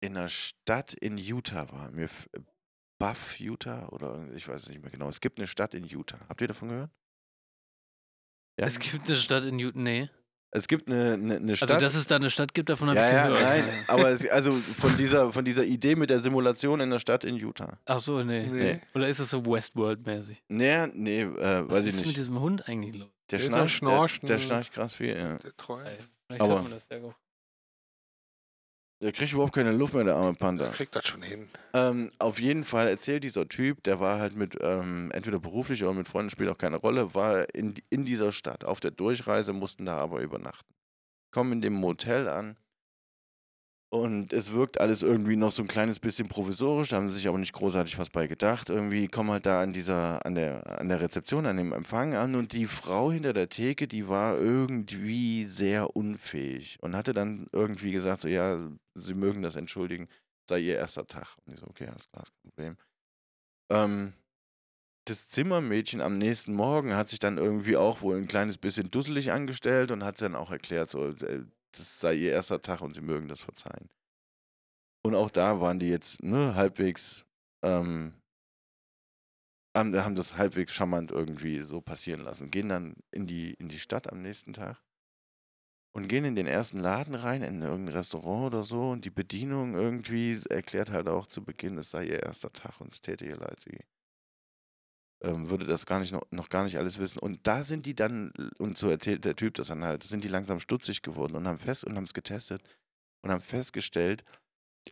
in einer Stadt in Utah war. Mir, Buff, Utah oder ich weiß es nicht mehr genau. Es gibt eine Stadt in Utah. Habt ihr davon gehört? Ja? Es gibt eine Stadt in Newton, nee. Es gibt eine, eine, eine Stadt. Also, dass es da eine Stadt gibt, davon habe ja, ich ja, gehört. nein, aber es, also von dieser, von dieser Idee mit der Simulation in der Stadt in Utah. Ach so, nee. Nee. Oder ist es so Westworld-mäßig? Nee, nee, äh, Was weiß ist ich mit nicht. diesem Hund eigentlich los? Der Der ist schnarcht, der, Schnorchen. der schnarcht krass viel, ja. Der Treu. Ey, Vielleicht Aber- hört man das ja auch. Der kriegt überhaupt keine Luft mehr, der arme Panther. Kriegt das schon hin. Ähm, auf jeden Fall erzählt dieser Typ, der war halt mit, ähm, entweder beruflich oder mit Freunden, spielt auch keine Rolle, war in, in dieser Stadt. Auf der Durchreise mussten da aber übernachten. Kommen in dem Motel an und es wirkt alles irgendwie noch so ein kleines bisschen provisorisch, da haben sie sich aber nicht großartig was bei gedacht. Irgendwie kommen halt da an dieser, an der, an der Rezeption, an dem Empfang an und die Frau hinter der Theke, die war irgendwie sehr unfähig und hatte dann irgendwie gesagt, so ja, sie mögen das entschuldigen, sei ihr erster Tag. Und ich so, okay, alles klar, kein Problem. Ähm, das Zimmermädchen am nächsten Morgen hat sich dann irgendwie auch wohl ein kleines bisschen dusselig angestellt und hat dann auch erklärt, so, äh, das sei ihr erster Tag und sie mögen das verzeihen. Und auch da waren die jetzt ne, halbwegs, ähm, haben, das halbwegs charmant irgendwie so passieren lassen. Gehen dann in die, in die Stadt am nächsten Tag und gehen in den ersten Laden rein, in irgendein Restaurant oder so. Und die Bedienung irgendwie erklärt halt auch zu Beginn, es sei ihr erster Tag und es täte ihr leid, sie ähm, würde das gar nicht noch, noch gar nicht alles wissen. Und da sind die dann, und so erzählt der Typ das dann halt, sind die langsam stutzig geworden und haben fest und haben es getestet und haben festgestellt,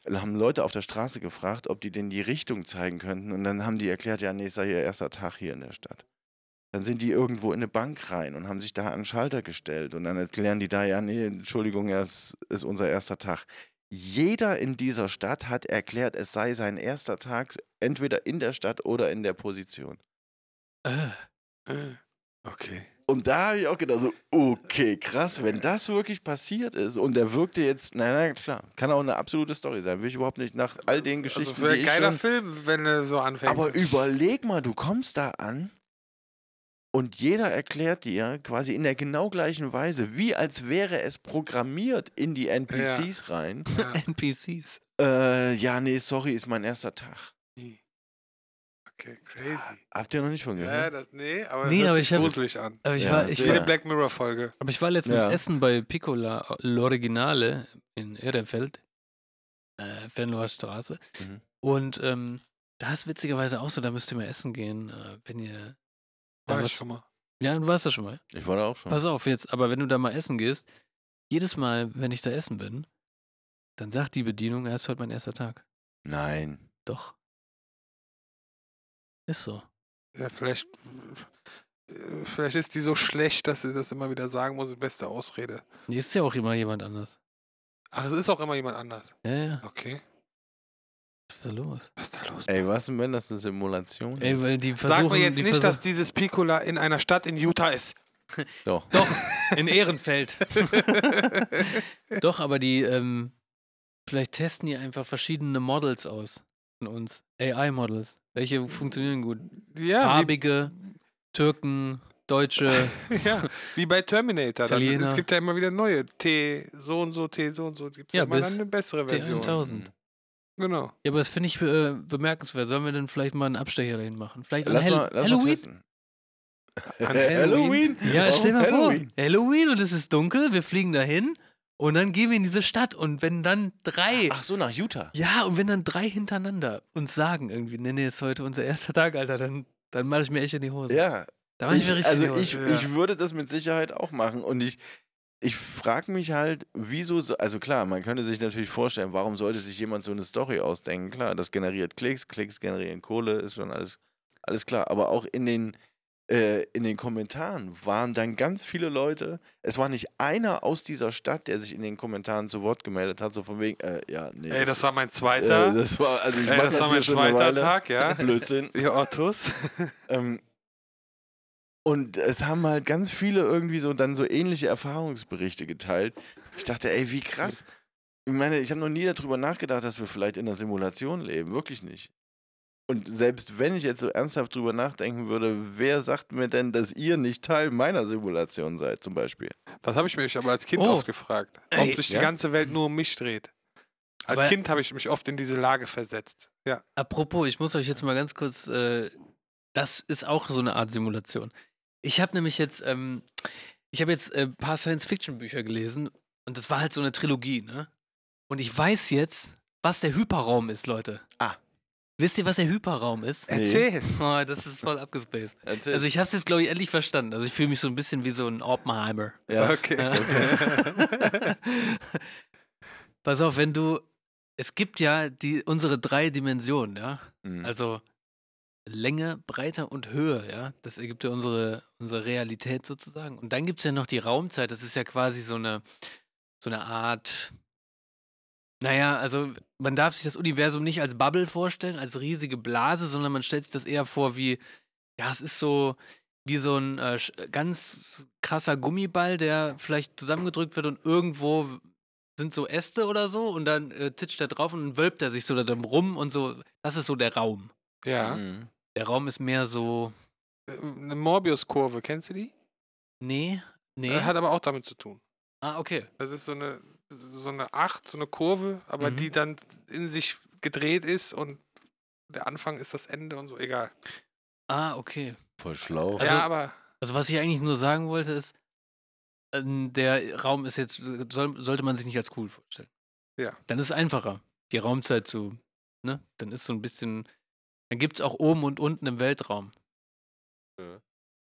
haben Leute auf der Straße gefragt, ob die denen die Richtung zeigen könnten. Und dann haben die erklärt, ja, nee, es sei ihr erster Tag hier in der Stadt. Dann sind die irgendwo in eine Bank rein und haben sich da an den Schalter gestellt. Und dann erklären die da, ja, nee, Entschuldigung, es ist unser erster Tag. Jeder in dieser Stadt hat erklärt, es sei sein erster Tag, entweder in der Stadt oder in der Position. Äh, Okay. Und da habe ich auch gedacht, so, okay, krass, wenn das wirklich passiert ist und der wirkte jetzt, na, na klar, kann auch eine absolute Story sein, will ich überhaupt nicht nach all den Also Geschichten, wäre ein ich geiler schon, Film, wenn du so anfängst. Aber überleg mal, du kommst da an und jeder erklärt dir quasi in der genau gleichen Weise, wie als wäre es programmiert in die NPCs rein. Ja. NPCs. Äh, ja, nee, sorry, ist mein erster Tag. Okay, crazy. Habt ihr noch nicht von Ja, gehört? das, nee, aber Nee, nee, hört aber sich ich hab- gruselig an. Aber ich, Ja, war, ich, war, eine Black Mirror-Folge. aber ich war letztens Ja. essen bei Piccola, l'Originale in Ehrenfeld, äh, Venloer Straße. Mhm. Und ähm, da ist witzigerweise auch so, da müsst ihr mal essen gehen, äh, wenn ihr. Da War ich was, schon mal. ja, du warst da schon mal. Ich war da auch schon. Pass auf jetzt, aber wenn du da mal essen gehst, jedes Mal, wenn ich da essen bin, dann sagt die Bedienung, er ist heute mein erster Tag. Nein. Doch. Ist so. Ja, vielleicht, äh, vielleicht ist die so schlecht, dass sie das immer wieder sagen muss, beste Ausrede. Nee, ist ja auch immer jemand anders. Ach, es ist auch immer jemand anders. Ja, ja. Okay. Was ist da los? Was ist da los? Ey, was denn, wenn das eine Simulation Ey, ist? weil die Sag versuchen. mir jetzt die nicht, dass dieses Piccola in einer Stadt in Utah ist. Doch. Doch, in Ehrenfeld. Doch, aber die, ähm, vielleicht testen die einfach verschiedene Models aus uns. AI-Models. Welche funktionieren gut? Ja, Farbige, Türken, Deutsche. wie, ja, wie bei Terminator. Dann, es gibt ja immer wieder neue T so und so, T so und so. Gibt es Ja, ja, dann eine bessere Version. T1000. Genau. Ja, aber das finde ich äh, bemerkenswert. Sollen wir denn vielleicht mal einen Abstecher dahin machen? Vielleicht an Lass Hall mal, lass mal Halloween? An Halloween? Ja, Warum stell mal Halloween? vor. Halloween und es ist dunkel, wir fliegen dahin und dann gehen wir in diese Stadt und wenn dann drei. Ach so, nach Utah. Ja, und wenn dann drei hintereinander uns sagen irgendwie, nee, nee, ist heute unser erster Tag, Alter, dann, dann mache ich mir echt in die Hose. Ja. Da mache ich, Ich, mir richtig also ich, Ja. ich würde das mit Sicherheit auch machen. Und ich, ich frage mich halt, wieso, so, also klar, man könnte sich natürlich vorstellen, warum sollte sich jemand so eine Story ausdenken? Klar, das generiert Klicks, Klicks generieren Kohle, ist schon alles, alles klar. Aber auch in den, äh, in den Kommentaren waren dann ganz viele Leute, es war nicht einer aus dieser Stadt, der sich in den Kommentaren zu Wort gemeldet hat, so von wegen, äh, ja, nee. Ey, das war mein äh, zweiter. das war, also ich Ey, das war mein zweiter. Tag, ja. Blödsinn. Ihr Ottos. Ähm, und es haben halt ganz viele irgendwie so dann so ähnliche Erfahrungsberichte geteilt. Ich dachte, ey, wie krass. Ich meine, ich habe noch nie darüber nachgedacht, dass wir vielleicht in einer Simulation leben. Wirklich nicht. Und selbst wenn ich jetzt so ernsthaft drüber nachdenken würde, wer sagt mir denn, dass ihr nicht Teil meiner Simulation seid, zum Beispiel? Das habe ich mich aber als Kind Oh. oft gefragt. Ob Ey. sich Ja? die ganze Welt nur um mich dreht. Als Aber- Kind habe ich mich oft in diese Lage versetzt. Ja. Apropos, ich muss euch jetzt mal ganz kurz, äh, das ist auch so eine Art Simulation. Ich habe nämlich jetzt, ähm, ich habe jetzt äh, ein paar Science-Fiction-Bücher gelesen und das war halt so eine Trilogie, ne? Und ich weiß jetzt, was der Hyperraum ist, Leute. Ah. Wisst ihr, was der Hyperraum ist? Erzähl. Oh, das ist voll abgespaced. Erzähl. Also ich habe es jetzt, glaube ich, endlich verstanden. Also ich fühle mich so ein bisschen wie so ein Oppenheimer. ja. Okay. Pass auf, wenn du, es gibt ja die, unsere drei Dimensionen, ja? Mhm. Also Länge, Breite und Höhe, ja. Das ergibt ja unsere, unsere Realität sozusagen. Und dann gibt es ja noch die Raumzeit. Das ist ja quasi so eine, so eine Art. Naja, also man darf sich das Universum nicht als Bubble vorstellen, als riesige Blase, sondern man stellt sich das eher vor wie, ja, es ist so wie so ein äh, ganz krasser Gummiball, der vielleicht zusammengedrückt wird und irgendwo sind so Äste oder so und dann äh, titscht er drauf und dann wölbt er sich so da drum rum und so. Das ist so der Raum. Ja. Mhm. Der Raum ist mehr so. Äh, Eine Morbius-Kurve, kennst du die? Nee, nee. Äh, Hat aber auch damit zu tun. ah, okay. Das ist so eine, so eine Acht, so eine Kurve, aber Mhm. die dann in sich gedreht ist und der Anfang ist das Ende und so, egal. Ah, okay. Voll schlau. Also- ja, aber Also, was ich eigentlich nur sagen wollte, ist, ähm, der Raum ist jetzt, soll, sollte man sich nicht als cool vorstellen. Ja. Dann ist es einfacher, die Raumzeit zu, ne? Dann ist so ein bisschen, dann gibt es auch oben und unten im Weltraum. Ja.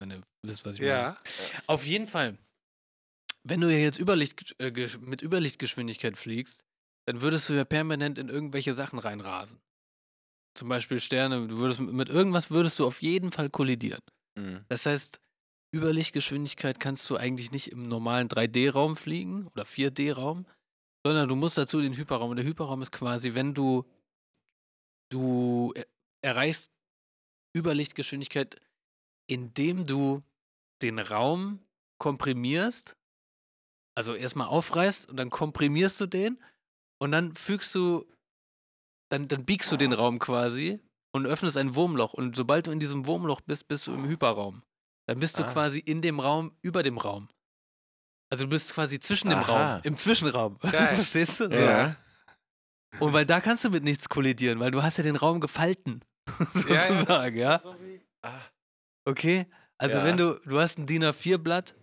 Wenn ihr wisst, was ich meine. ja. Auf jeden Fall. Wenn du ja jetzt Überlicht, äh, mit Überlichtgeschwindigkeit fliegst, dann würdest du ja permanent in irgendwelche Sachen reinrasen. Zum Beispiel Sterne, du würdest mit irgendwas würdest du auf jeden Fall kollidieren. Mhm. Das heißt, Überlichtgeschwindigkeit kannst du eigentlich nicht im normalen 3D-Raum fliegen oder 4D-Raum, sondern du musst dazu den Hyperraum. Und der Hyperraum ist quasi, wenn du, du er- erreichst Überlichtgeschwindigkeit, indem du den Raum komprimierst, also erstmal aufreißt und dann komprimierst du den und dann fügst du, dann, dann biegst du den Raum quasi und öffnest ein Wurmloch. Und sobald du in diesem Wurmloch bist, bist du im Hyperraum. Dann bist du Ah. quasi in dem Raum, über dem Raum. Also du bist quasi zwischen dem Aha. Raum, im Zwischenraum. Verstehst du? So. Ja. Und weil da kannst du mit nichts kollidieren, weil du hast ja den Raum gefalten. ja. sozusagen, ja. So wie- Ah. Okay? Also Ja. wenn du, du hast ein DIN A4-Blatt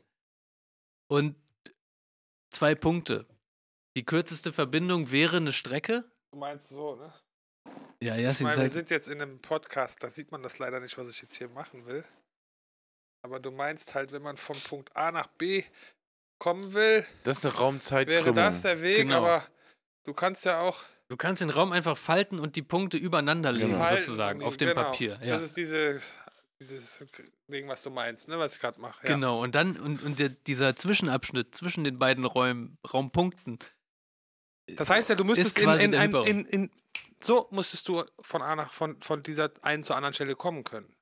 und zwei Punkte. Die kürzeste Verbindung wäre eine Strecke. Du meinst so, ne? Ja, Ich Jasin meine, wir sind jetzt in einem Podcast, da sieht man das leider nicht, was ich jetzt hier machen will. Aber du meinst halt, wenn man von Punkt A nach B kommen will, Das ist eine wäre Raumzeitkrümmung. das der Weg, Genau. aber du kannst ja auch Du kannst den Raum einfach falten und die Punkte übereinander legen, Genau. Sozusagen, auf dem genau. Papier. Ja. Das ist diese, dieses Ding, was du meinst, ne, was ich gerade mache. Ja. Genau, und dann, und, und der, dieser Zwischenabschnitt zwischen den beiden Räumen, Raumpunkten. Das heißt ja, du müsstest in, quasi in, ein, in, in so musstest du von A nach von, von dieser einen zur anderen Stelle kommen können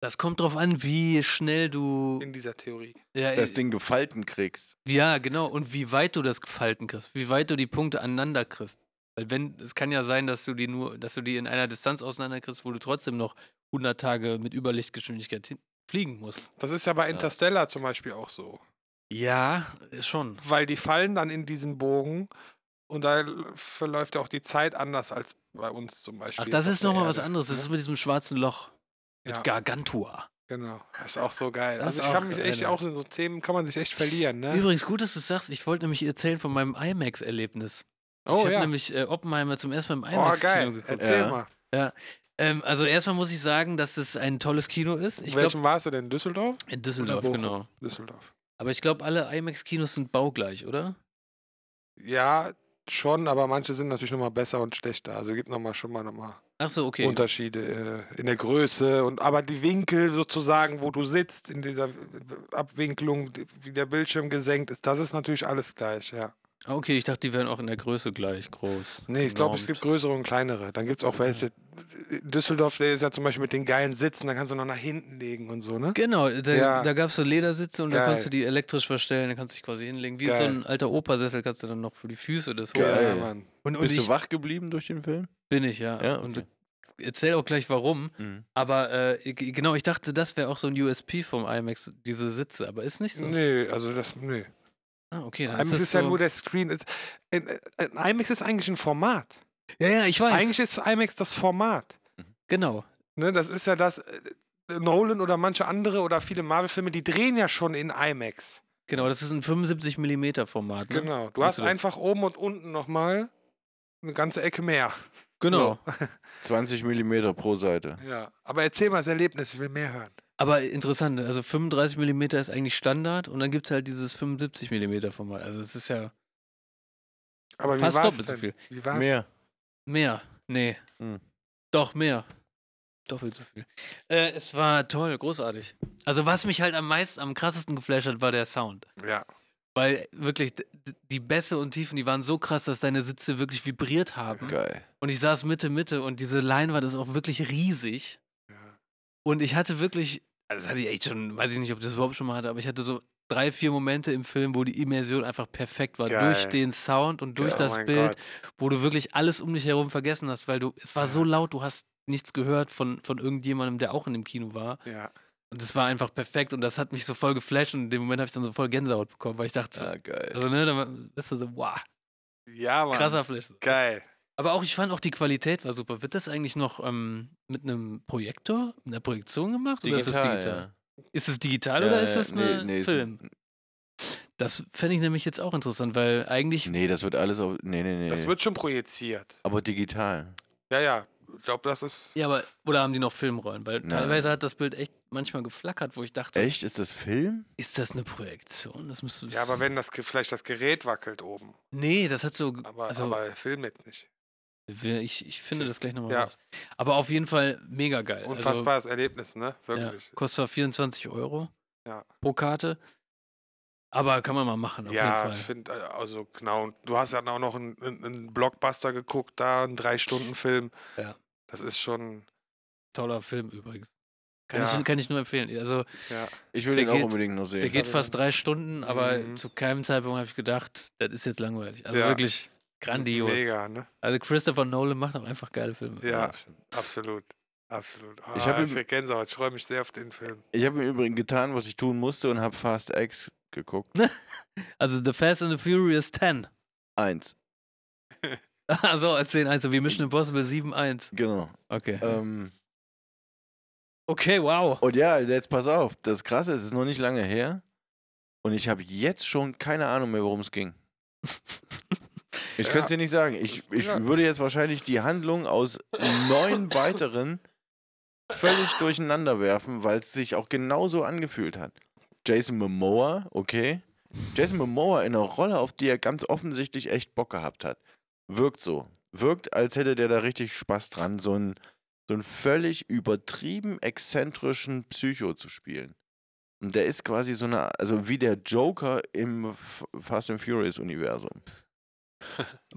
Das kommt drauf an, wie schnell du. in dieser Theorie. Ja, Das äh, Ding gefalten kriegst. ja, genau. Und wie weit du das gefalten kriegst, wie weit du die Punkte aneinander kriegst. Weil wenn, es kann ja sein, dass du die nur, dass du die in einer Distanz auseinander kriegst, wo du trotzdem noch 100 Tage mit Überlichtgeschwindigkeit fliegen musst. Das ist ja bei Interstellar zum Beispiel auch so. Ja, schon. Weil die fallen dann in diesen Bogen und da verläuft ja auch die Zeit anders als bei uns zum Beispiel. Ach, das ist nochmal was anderes. Das ne? ist mit diesem schwarzen Loch. Mit Ja. Gargantua. Genau, das ist auch so geil. Das also ich kann mich echt eine- auch in so Themen kann man sich echt verlieren, ne? Übrigens, gut, dass du sagst, ich wollte nämlich erzählen von meinem IMAX-Erlebnis. Oh, ich habe ja. nämlich äh, Oppenheimer zum ersten Mal im Oh IMAX-Kino geil. geguckt. Erzähl Ja. mal. Ähm, also erstmal muss ich sagen, dass es ein tolles Kino ist. Ich In welchem warst du denn? Düsseldorf? in Düsseldorf, genau. Düsseldorf. Aber ich glaube, alle IMAX-Kinos sind baugleich, oder? Ja, schon, aber manche sind natürlich nochmal besser und schlechter. Also gibt nochmal schon mal nochmal Ach so, okay. Unterschiede äh, in der Größe und aber die Winkel sozusagen, wo du sitzt, in dieser Abwinklung, wie der Bildschirm gesenkt ist, das ist natürlich alles gleich, ja. Ah, okay, ich dachte, die wären auch in der Größe gleich groß. Nee, ich glaube, es genormt. gibt größere und kleinere. Dann gibt es auch welche. Düsseldorf, der ist ja zum Beispiel mit den geilen Sitzen, da kannst du noch nach hinten legen und so, ne? Genau, da, Ja. da gab es so Ledersitze und da Geil. kannst du die elektrisch verstellen, da kannst du dich quasi hinlegen. Wie so Geil. ein alter Opersessel kannst du dann noch für die Füße das Geil. holen. Ja, Mann. Und, und Bist ich du wach geblieben durch den Film? bin ich, ja. Ja, Und okay. erzähl auch gleich warum. Mhm. Aber äh, genau, ich dachte, das wäre auch so ein USP vom IMAX, diese Sitze, aber ist nicht so. Nee, also das, nee. Ah, okay, dann IMAX ist, das ist so. ja nur der Screen. Ist, IMAX ist eigentlich ein Format. ja, ja, ich weiß. Eigentlich ist IMAX das Format. genau. Ne, das ist ja das. äh, Nolan oder manche andere oder viele Marvel-Filme, die drehen ja schon in IMAX. Genau, das ist ein 75 mm Format. Ne? Genau. Du Hast hast du das? einfach oben und unten nochmal eine ganze Ecke mehr. Genau. 20 Millimeter pro Seite. Ja. Aber erzähl mal das Erlebnis, ich will mehr hören. Aber interessant, also 35 mm ist eigentlich Standard und dann gibt es halt dieses 75 mm Format. Also es ist ja Aber Fast doppelt so denn? viel. Wie war's? Mehr. mehr. Nee. Hm. Doch, mehr. Doppelt so viel. Äh, es war toll, großartig. Also was mich halt am meisten, am krassesten geflasht hat, war der Sound. Ja. Weil wirklich, die Bässe und Tiefen, die waren so krass, dass deine Sitze wirklich vibriert haben. Geil. Und ich saß Mitte, Mitte und diese Leinwand ist auch wirklich riesig. Und ich hatte wirklich, also das hatte ich echt schon, weiß ich nicht, ob ich das überhaupt schon mal hatte, aber ich hatte so drei, vier Momente im Film, wo die Immersion einfach perfekt war. Geil. Durch den Sound und durch oh das Bild, Gott. wo du wirklich alles um dich herum vergessen hast, weil du, es war so laut, du hast nichts gehört von, von irgendjemandem, der auch in dem Kino war. Ja. Und es war einfach perfekt und das hat mich so voll geflasht und in dem Moment habe ich dann so voll Gänsehaut bekommen, weil ich dachte, Ah, geil. also ne, da ist das so, wow, Ja, Mann. krasser Flash. Geil. Aber auch, ich fand auch die Qualität war super. Wird das eigentlich noch ähm, mit einem Projektor, mit einer Projektion gemacht? oder ist das digital? Ist es digital Ja, oder ist ja, das nee, ein nee, ist Film? Das fände ich nämlich jetzt auch interessant, weil eigentlich. Nee, das wird alles auf. Nee, nee, nee. Das wird schon projiziert. aber digital. Ja, ja. Ich glaube, das ist. Ja, aber. Oder haben die noch Filmrollen? Weil Nein. teilweise hat das Bild echt manchmal geflackert, wo ich dachte, Echt? Ist das Film? ist das eine Projektion? Das müsste. Ja, aber wenn das vielleicht das Gerät wackelt oben. Nee, das hat so. Aber, also, aber Film jetzt nicht. Ich, ich finde das gleich nochmal Ja. raus. Aber auf jeden Fall mega geil. Unfassbares Erlebnis, ne? Also, ja, Wirklich. kostet zwar 24 Euro Ja. pro Karte. Aber kann man mal machen, auf Ja, jeden ich finde, also genau. Und Du hast ja auch noch einen, einen- Blockbuster geguckt, da, einen Drei-Stunden-Film. Ja. Das ist schon. Toller Film übrigens. Kann, Ja. ich, kann ich nur empfehlen. Also, Ja. Ich will den auch geht- unbedingt noch sehen. der geht fast drei Stunden, aber Mhm. zu keinem Zeitpunkt habe ich gedacht, das ist jetzt langweilig. Also Ja. wirklich grandios. Mega, ne? Also Christopher Nolan macht auch einfach geile Filme. Ja, absolut. Absolut. Ah, Ich hab ich Gänsehaut. Ich freue mich sehr auf den Film. Ich habe im Übrigen getan, was ich tun musste und habe Fast X geguckt. Also The Fast and the Furious 10. Eins. Also 10 1 wie Mission Impossible 7 1. Genau. Okay. Ähm, Okay, wow. und ja, jetzt pass auf. Das Krasse ist, es ist noch nicht lange her. Und ich habe jetzt schon keine Ahnung mehr, worum es ging. Ich könnte es dir nicht sagen. Ich, ich Ja. würde jetzt wahrscheinlich die Handlung aus neun weiteren völlig durcheinander werfen, weil es sich auch genauso angefühlt hat. Jason Momoa, okay. Jason Momoa in einer Rolle, auf die er ganz offensichtlich echt Bock gehabt hat. Wirkt so. wirkt, als hätte der da richtig Spaß dran, so einen, so einen völlig übertrieben exzentrischen Psycho zu spielen. Und der ist quasi so eine, also wie der Joker im Fast and Furious Universum.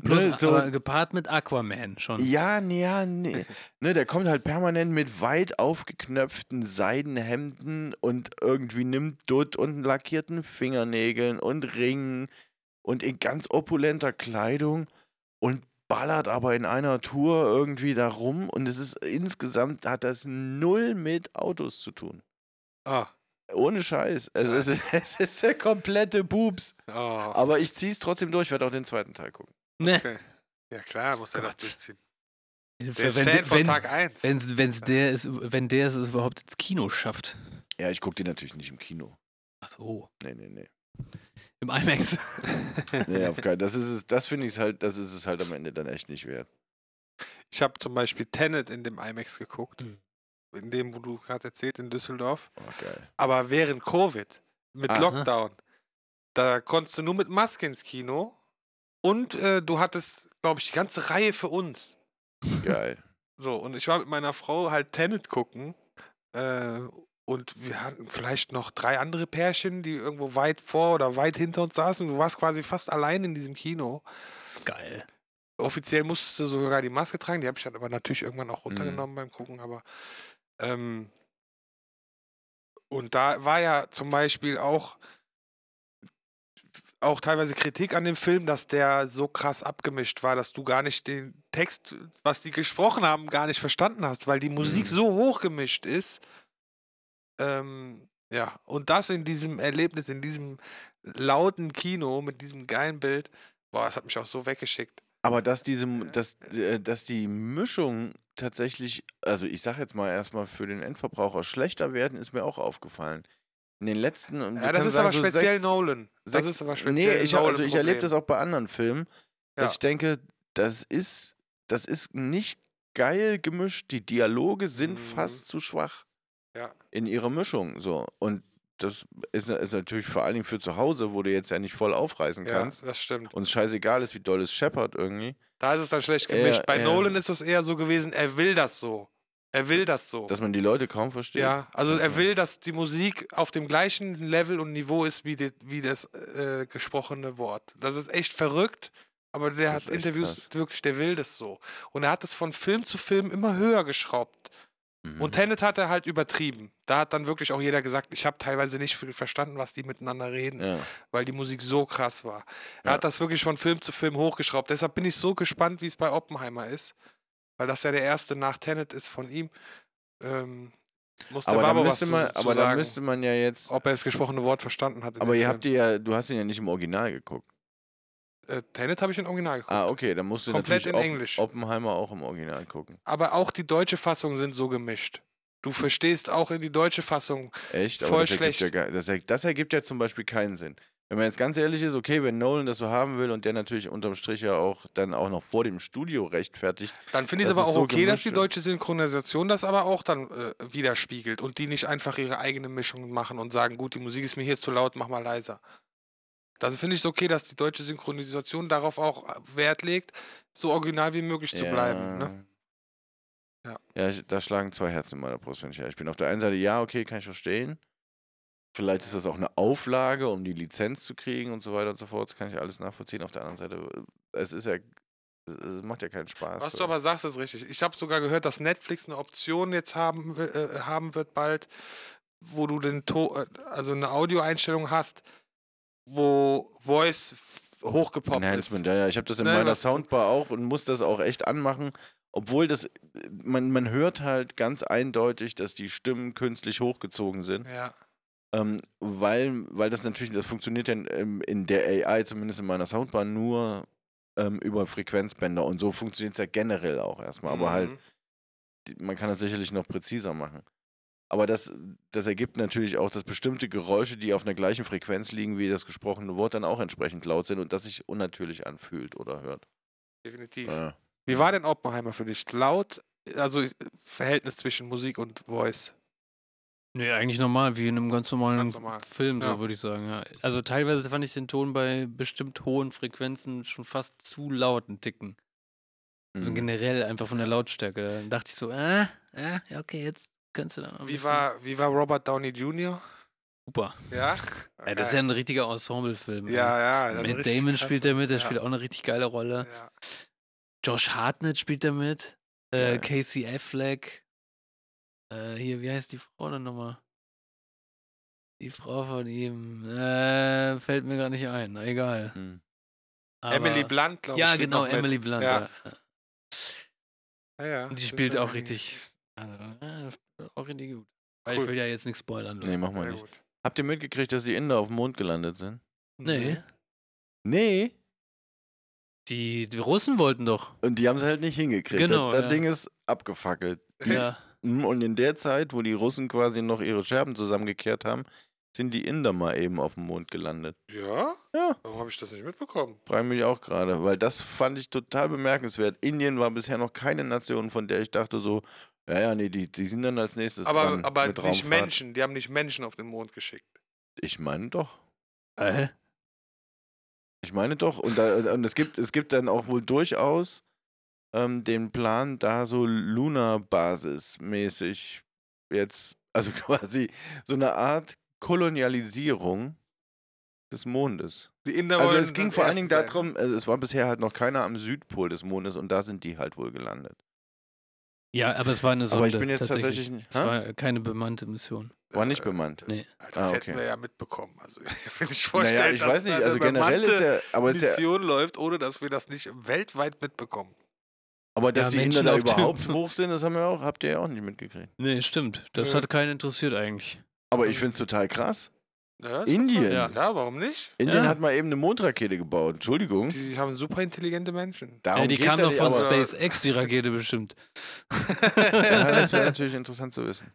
Plus, Ne, so- aber gepaart mit Aquaman schon. Ja, nee, ja, nee. Ne, der kommt halt permanent mit weit aufgeknöpften Seidenhemden und irgendwie nimmt Dutt und lackierten Fingernägeln und Ringen und in ganz opulenter Kleidung und ballert aber in einer Tour irgendwie da rum und es ist insgesamt hat das null mit Autos zu tun. Ah. Ohne Scheiß. Also es ist, es ist der komplette Bubs. Oh. Aber ich zieh's trotzdem durch, werde auch den zweiten Teil gucken. Ne. Okay. Ja klar, muss er das durchziehen. Wenn, Der ist Fan von wenn's- Tag 1. wenn's, wenn's der ist, wenn der es überhaupt ins Kino schafft. Ja, ich gucke den natürlich nicht im Kino. Ach so. Nee, nee, nee. Im IMAX. Nee, auf keinen. Das ist es, das finde ich halt, das ist es halt am Ende dann echt nicht wert. Ich habe zum Beispiel Tenet in dem IMAX geguckt. Mhm. In dem, wo du gerade erzählt, in Düsseldorf. Oh, geil. Aber während Covid, mit Aha. Lockdown, da konntest du nur mit Maske ins Kino. Und äh, du hattest, glaube ich, die ganze Reihe für uns. Geil. So, und ich war mit meiner Frau halt Tenet gucken. Äh, und wir hatten vielleicht noch drei andere Pärchen, die irgendwo weit vor oder weit hinter uns saßen. Du warst quasi fast allein in diesem Kino. Geil. Offiziell musstest du sogar die Maske tragen. Die habe ich dann aber natürlich irgendwann auch runtergenommen beim Gucken. Aber ähm, und da war ja zum Beispiel auch auch teilweise Kritik an dem Film, dass der so krass abgemischt war, dass du gar nicht den Text, was die gesprochen haben, gar nicht verstanden hast, weil die Musik Mhm. so hoch gemischt ist. Ähm, ja, und das in diesem Erlebnis, in diesem lauten Kino mit diesem geilen Bild, boah, das hat mich auch so weggeschickt. Aber dass diese, dass, äh, dass die Mischung tatsächlich, also ich sag jetzt mal erstmal für den Endverbraucher schlechter werden, ist mir auch aufgefallen. In den letzten und Ja, das ist sagen, aber so speziell sechs- Nolan. Das ist aber speziell Nee, ich, also ich erlebe das auch bei anderen Filmen, dass Ja. ich denke, das ist, das ist nicht geil gemischt. Die Dialoge sind Mhm. fast zu schwach Ja. in ihrer Mischung. So. Und das ist, ist natürlich vor allen Dingen für zu Hause, wo du jetzt ja nicht voll aufreißen Ja, kannst. das stimmt. Und es scheißegal ist, wie doll es scheppert irgendwie. Da ist es dann schlecht gemischt. Bei. Nolan ist es eher so gewesen, er will das so. Er will das so. Dass man die Leute kaum versteht. ja, also er will, dass die Musik auf dem gleichen Level und Niveau ist wie, die, wie das äh, gesprochene Wort. Das ist echt verrückt, aber der hat Interviews, krass. wirklich, der will das so. Und er hat es von Film zu Film immer höher geschraubt. Mhm. Und Tenet hat er halt übertrieben. Da hat dann wirklich auch jeder gesagt, ich habe teilweise nicht viel verstanden, was die miteinander reden, ja. weil die Musik so krass war. Er Ja. hat das wirklich von Film zu Film hochgeschraubt. Deshalb bin ich so gespannt, wie es bei Oppenheimer ist, weil das ja der erste nach Tenet ist von ihm. Ähm, muss der Aber, da müsste, zu, man, zu aber da sagen, müsste man ja jetzt. ob er das gesprochene Wort verstanden hat. Aber ihr Film. habt die ja, du hast ihn ja nicht im Original geguckt. Äh, Tenet habe ich im Original geguckt. Ah, okay, dann musst du Komplett natürlich in Englisch. Oppenheimer auch im Original gucken. Aber auch die deutsche Fassung sind so gemischt. Du verstehst auch in die deutsche Fassung. Echt? Voll das ergibt schlecht. Ja, gar- das, er- das ergibt ja zum Beispiel keinen Sinn. Wenn man jetzt ganz ehrlich ist, okay, wenn Nolan das so haben will und der natürlich unterm Strich ja auch dann auch noch vor dem Studio rechtfertigt, Dann finde ich es aber auch so okay, dass die deutsche Synchronisation das aber auch dann äh, widerspiegelt und die nicht einfach ihre eigene Mischung machen und sagen, gut, die Musik ist mir hier zu laut, mach mal leiser. Dann finde ich es okay, dass die deutsche Synchronisation darauf auch äh, Wert legt, so original wie möglich zu bleiben. Ne? Ja. Ja, ich, da schlagen zwei Herzen in meiner Brust, wenn ich ehrlich bin. Auf der einen Seite, ja, okay, kann ich verstehen. Vielleicht ist das auch eine Auflage, um die Lizenz zu kriegen und so weiter und so fort. Das kann ich alles nachvollziehen. Auf der anderen Seite, äh, es ist ja, es, macht ja keinen Spaß. Was du aber sagst, ist richtig. Ich habe sogar gehört, dass Netflix eine Option jetzt haben, äh, haben wird bald, wo du den to äh, also eine Audioeinstellung hast, wo Voice hochgepoppt ist. Enhancement, ja, ja. Ich habe das in Ne, meiner Soundbar auch und muss das auch echt anmachen. Obwohl das, man, man hört halt ganz eindeutig, dass die Stimmen künstlich hochgezogen sind. Ja. Ähm, weil, weil das natürlich, das funktioniert ja in, in der AI, zumindest in meiner Soundbar, nur ähm, über Frequenzbänder. Und so funktioniert es ja generell auch erstmal. Aber halt, Mhm. man kann das sicherlich noch präziser machen. Aber das, das ergibt natürlich auch, dass bestimmte Geräusche, die auf einer gleichen Frequenz liegen wie das gesprochene Wort, dann auch entsprechend laut sind und das sich unnatürlich anfühlt oder hört. definitiv. Ja. Wie war denn Oppenheimer für dich? Laut, also äh, Verhältnis zwischen Musik und Voice. Nee, eigentlich normal, wie in einem ganz normalen Ganz normal. Film, so Ja. würde ich sagen. Ja. Also teilweise fand ich den Ton bei bestimmt hohen Frequenzen schon fast zu laut, einen Ticken. Also Mhm. generell einfach von der Lautstärke. Dann dachte ich so, ah, ah, ja, okay, jetzt kannst du da noch ein Wie war, wie war Robert Downey Jr.? Super. Ja? Ja, das ist ja ein richtiger Ensemblefilm. ja, ja. Matt Damon spielt da mit, der Ja. spielt auch eine richtig geile Rolle. Ja. Josh Hartnett spielt da mit. Äh. Casey Affleck. Äh, hier, wie heißt die Frau denn nochmal? Die Frau von ihm. Äh, fällt mir gar nicht ein. Na, egal. Mhm. Aber- Emily Blunt, glaube ich. Ja, genau, noch mit. Emily Blunt. Ja. Ja. Ja, ja. Und die spielt auch richtig. Also, äh, auch richtig gut. Weil ich will ja jetzt nichts spoilern. Nee, mach mal Sehr nicht. gut. Habt ihr mitgekriegt, dass die Inder auf dem Mond gelandet sind? Nee. Nee. Die, die Russen wollten doch. Und die haben es halt nicht hingekriegt. Genau, das das ja. Ding ist abgefackelt. Ja. Und in der Zeit, wo die Russen quasi noch ihre Scherben zusammengekehrt haben, sind die Inder mal eben auf dem Mond gelandet. Ja? Ja. Warum habe ich das nicht mitbekommen? Frage mich auch gerade, weil das fand ich total bemerkenswert. Indien war bisher noch keine Nation, von der ich dachte so, ja, ja, nee, die, die sind dann als nächstes Aber, dran aber mit nicht Raumfahrt. Menschen. Die haben nicht Menschen auf den Mond geschickt. Ich meine doch. Äh? Ich meine doch. Und, da, und es, gibt, es gibt dann auch wohl durchaus ähm, den Plan, da so Luna-Basis-mäßig jetzt, also quasi so eine Art Kolonialisierung des Mondes. Die Inder Also es ging vor allen Dingen darum, äh, es war bisher halt noch keiner am Südpol des Mondes und da sind die halt wohl gelandet. Ja, aber es war eine Sonde. Aber ich bin jetzt tatsächlich. Es Hä? war keine bemannte Mission. War nicht bemannt. Nee. Das Ah, hätten okay. wir ja mitbekommen. Also, wenn ich vorstellen, Naja, ich dass weiß nicht, da eine also generell ist ja, aber ist ja, Mission läuft, ohne dass wir das nicht weltweit mitbekommen. aber dass Ja, die Inder Menschen da auf dem- überhaupt hoch sind, das haben wir auch, habt ihr ja auch nicht mitgekriegt. Nee, stimmt. Das Nö. hat keinen interessiert eigentlich. Aber ich finde es total krass. Ja, Indien. Ja. Ja, warum nicht? Indien Ja. hat mal eben eine Mondrakete gebaut. Entschuldigung. Die haben super intelligente Menschen. Darum ja, die geht's kam ja doch von SpaceX, die Rakete bestimmt. Ja, das wäre natürlich interessant zu wissen.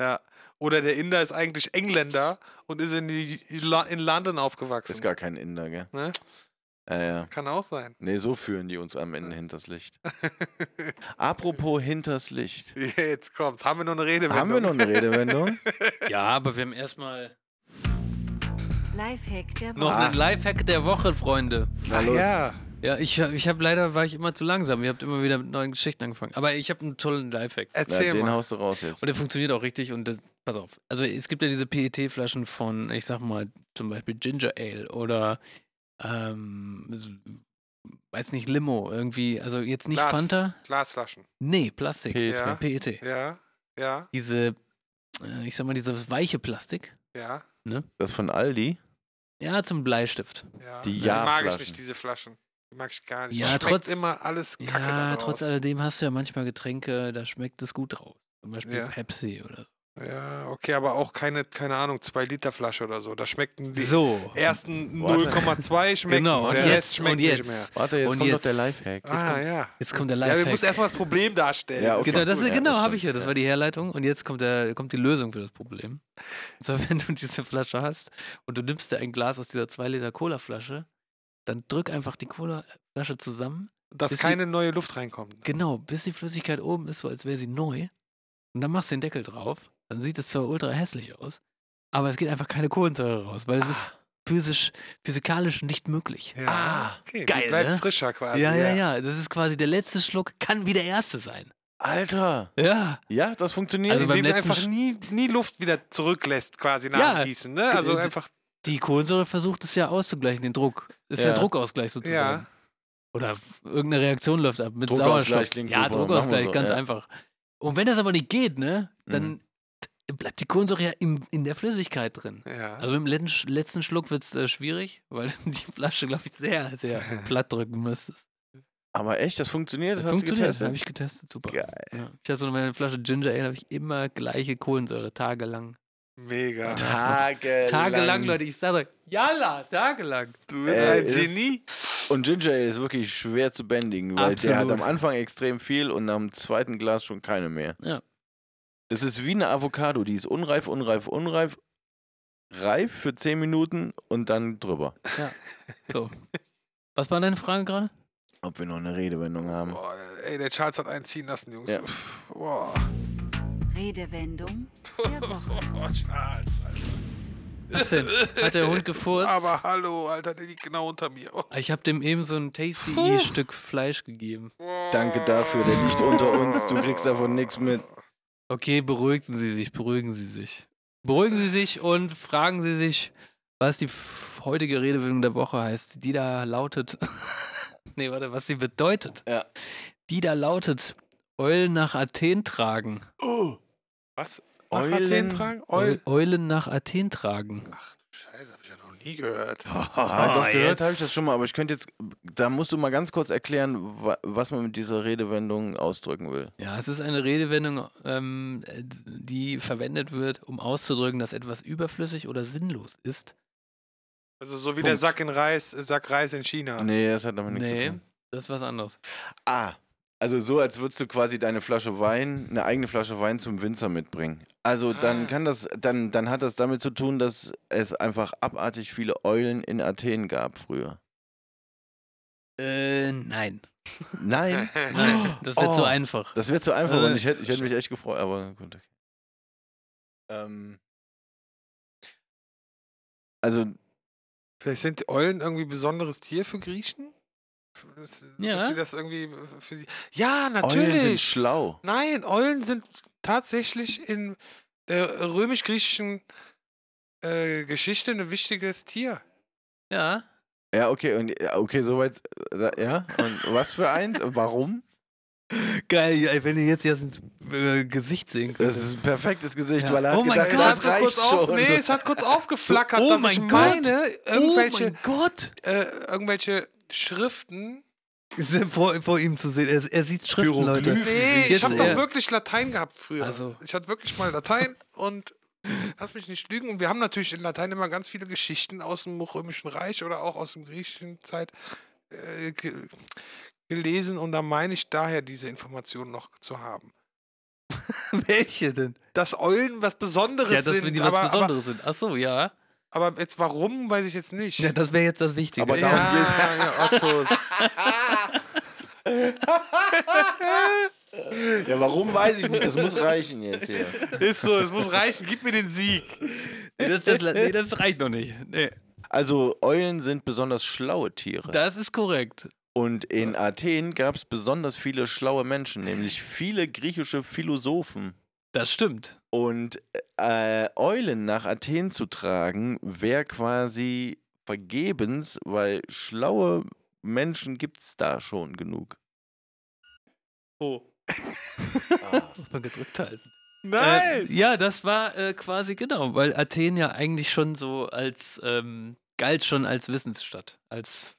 Ja. Oder der Inder ist eigentlich Engländer und ist in, die, in London Das aufgewachsen. ist gar kein Inder, gell? Ne? Ja, ja. Kann auch sein. Nee, so führen die uns am Ende hinters Licht. Apropos hinters Licht. Jetzt kommt's. Haben wir noch eine Redewendung? Haben wir noch eine Redewendung? Ja, aber wir haben erstmal Lifehack der noch Woche. Ah. einen Lifehack der Woche, Freunde. Na los. ja. Ja, ich, hab- ich habe leider, war ich immer zu langsam. Ihr habt immer wieder mit neuen Geschichten angefangen. Aber ich habe einen tollen Lifehack. Erzähl den mal. haust du raus jetzt. Und der funktioniert auch richtig und das, pass auf. Also es gibt ja diese PET-Flaschen von, ich sag mal, zum Beispiel Ginger Ale oder ähm, weiß nicht, Limo irgendwie. Also jetzt nicht Glas. Fanta. Glasflaschen. Nee, Plastik. PET. Ja. PET. Ja. Ja. Diese, äh, ich sag mal, dieses weiche Plastik. Ja. Das von Aldi. Ja, zum Bleistift. Ja. Die mag ich nicht, diese Flaschen. Die mag ich gar nicht. Ja, schmeckt trotz- immer alles Kacke Ja, drauf. trotz alledem hast du ja manchmal Getränke, da schmeckt es gut draus. Zum Beispiel Ja. Pepsi oder so. Ja, okay, aber auch keine, keine Ahnung, 2 Liter Flasche oder so. Da schmecken die So. ersten Warte. 0,2 schmecken. Genau, und der jetzt- Rest schmeckt und jetzt. nicht mehr. Warte, jetzt Und kommt jetzt- doch der Lifehack. Jetzt Ah, kommt, ja. Jetzt kommt der Ja, Lifehack. wir müssen erstmal das Problem darstellen. Ja, okay. Genau, das. Ja, genau habe ich ja. Das ja. war die Herleitung. Und jetzt kommt, der, kommt die Lösung für das Problem. Und zwar, wenn du diese Flasche hast und du nimmst dir ein Glas aus dieser 2 Liter Cola-Flasche, dann drück einfach die Cola-Flasche zusammen. Dass keine neue Luft reinkommt. Genau, bis die Flüssigkeit oben ist, so als wäre sie neu. Und dann machst du den Deckel drauf. Dann sieht es zwar ultra hässlich aus, aber es geht einfach keine Kohlensäure raus, weil es ist physisch, physikalisch nicht möglich. Ja. Ah, okay, geil, die bleibt ne? frischer quasi. ja, ja, ja. Das ist quasi der letzte Schluck, kann wie der erste sein. Alter. Ja. Ja, das funktioniert. Also beim Indem du letzten einfach nie, nie Luft wieder zurücklässt, quasi nach Ja, Gießen. Ne? Also d- einfach, Die Kohlensäure versucht es ja auszugleichen, den Druck. Ist ja, Ja. Druckausgleich sozusagen. ja. Oder irgendeine Reaktion läuft ab mit Druckausgleich Sauerstoff. klingt Ja, super, Druckausgleich, so, ganz ja. einfach. Und wenn das aber nicht geht, ne, dann t- bleibt die Kohlensäure ja im, in der Flüssigkeit drin. ja. Also mit dem letzten, letzten Schluck wird es äh, schwierig, weil du die Flasche, glaube ich, sehr, sehr platt drücken müsstest. Aber echt, das funktioniert. Das, hast funktioniert, du getestet. habe ich getestet, super. Geil. Ja. Ich hatte so eine Flasche Ginger Ale, habe ich immer gleiche Kohlensäure, tagelang. Mega. Tagelang. Tagelang, Leute, ich sage, jalla, tagelang. Du bist Äh, ein ist- Genie. Und Ginger Ale ist wirklich schwer zu bändigen, weil der hat Absolut. am Anfang extrem viel und am zweiten Glas schon keine mehr. Ja. Das ist wie eine Avocado, die ist unreif, unreif, unreif, reif für 10 Minuten und dann drüber. So. Was war deine Frage gerade? Ob wir noch eine Redewendung haben. Boah, ey, der Charles hat einen ziehen lassen, Jungs. Ja. Pff, Boah. Redewendung der Woche. Oh, Charles, Alter. Was denn? Hat der Hund gefurzt? Aber hallo, Alter, der liegt genau unter mir. Oh. ich habe dem eben so ein Tasty-Stück Fleisch gegeben. Danke dafür, der liegt unter uns. Du kriegst davon nichts mit. Okay, beruhigen Sie sich, beruhigen Sie sich. Beruhigen Sie sich und fragen Sie sich, was die heutige Redewendung der Woche heißt. Die da lautet. nee, warte, was sie bedeutet. Ja. Die da lautet: Eulen nach Athen tragen. Was? Nach Eulen- Athen tragen? Eu Eulen. Eulen nach Athen tragen. Ach du Scheiße, hab ich ja noch nie gehört. Ah, doch, gehört habe ich das schon mal, aber ich könnte jetzt, da musst du mal ganz kurz erklären, wa- was man mit dieser Redewendung ausdrücken will. Ja, es ist eine Redewendung, ähm, die verwendet wird, um auszudrücken, dass etwas überflüssig oder sinnlos ist. Also so wie der Punkt. Sack in Reis, Sack Reis in China. Nee, das hat damit nichts Nee, zu tun. das ist was anderes. Ah, also so, als würdest du quasi deine Flasche Wein, eine eigene Flasche Wein zum Winzer mitbringen. Also dann Ah. kann das, dann, dann hat das damit zu tun, dass es einfach abartig viele Eulen in Athen gab früher. Äh, nein. Nein, Nein, das wird zu Oh. einfach. das wird zu einfach Äh, und ich hätte, ich hätte mich echt gefreut, aber gut. Okay. Ähm, also Vielleicht sind Eulen irgendwie besonderes Tier für Griechen? Dass, Ja. dass sie das irgendwie für sie. Ja, Eulen sind natürlich. schlau. Nein, Eulen sind tatsächlich in der römisch-griechischen äh, Geschichte ein wichtiges Tier. Ja. Ja, okay, und ja, okay, soweit. äh, Ja, und was für eins? Warum? Geil, wenn ihr jetzt jetzt ins äh, Gesicht sehen Das ist ein perfektes Gesicht, Ja. weil er hat Oh mein gedacht, Gott. es hat das so reicht kurz auf, schon. nee, So. es hat kurz aufgeflackert, oh dass mein ich Gott. meine, Oh irgendwelche, mein Gott! äh, irgendwelche Schriften. Vor, vor ihm zu sehen. Er, er sieht Schriften, Leute. Nee, Jetzt, ich habe doch wirklich Latein gehabt früher. Also. Ich hatte wirklich mal Latein und lass mich nicht lügen. Und wir haben natürlich in Latein immer ganz viele Geschichten aus dem Römischen Reich oder auch aus dem griechischen Zeit äh, ge gelesen. Und da meine ich daher diese Informationen noch zu haben. Welche denn? Dass Eulen was Besonderes Ja, dass sind. wenn die was aber, Besonderes sind. Ach so, ja. Aber, jetzt warum, weiß ich jetzt nicht. Ja, das wäre jetzt das Wichtige. Aber ja, darum geht's. ja, Ottos. Ja, warum weiß ich nicht, das muss reichen jetzt hier. Ist so, es muss reichen. Gib mir den Sieg. nee, das, das, nee, das reicht noch nicht. Nee. Also, Eulen sind besonders schlaue Tiere. Das ist korrekt. Und in Athen gab es besonders viele schlaue Menschen, nämlich viele griechische Philosophen. Das stimmt. Und äh, Eulen nach Athen zu tragen, wäre quasi vergebens, weil schlaue Menschen gibt es da schon genug. Oh. Muss man gedrückt halten. Nice. Äh, ja, das war äh, quasi genau, weil Athen ja eigentlich schon so als, ähm, galt schon als Wissensstadt. Als,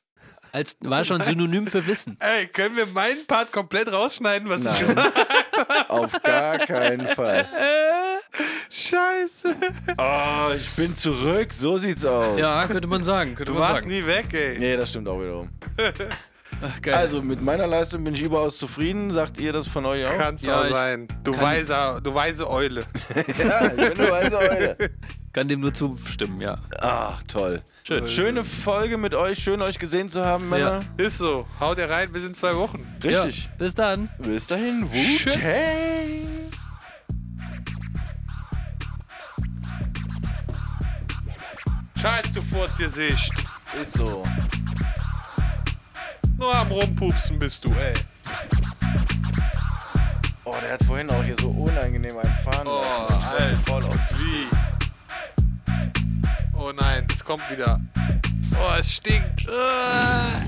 als, war schon Synonym für Wissen. Ey, können wir meinen Part komplett rausschneiden, was ich Nein. gesagt habe? Auf gar keinen Fall. Scheiße. Oh, ich bin zurück, so sieht's aus. Ja, könnte man sagen. Könnte Du man warst sagen. nie weg, ey. Nee, das stimmt auch wiederum. Ach, geil. Also, mit meiner Leistung bin ich überaus zufrieden. Sagt ihr das von euch auch? Kann's Ja, auch sein. Du kann- weise, du weise Eule. ja, ich bin eine weise Eule. Kann dem nur zustimmen, ja. Ach, toll. Schön. Schöne Folge mit euch. Schön, euch gesehen zu haben, Männer. Ist so. Haut ihr rein, bis in zwei Wochen. Richtig. Ja, bis dann. Bis dahin. Tschüss. Scheiß, du Furzgesicht. Ist so. Nur am Rumpupsen bist du, ey. Oh, der hat vorhin auch hier so unangenehm einen Fahren Oh, lassen. Ich wollte Alter. voll auf Wie? Oh nein, es kommt wieder. Oh, es stinkt. Ah.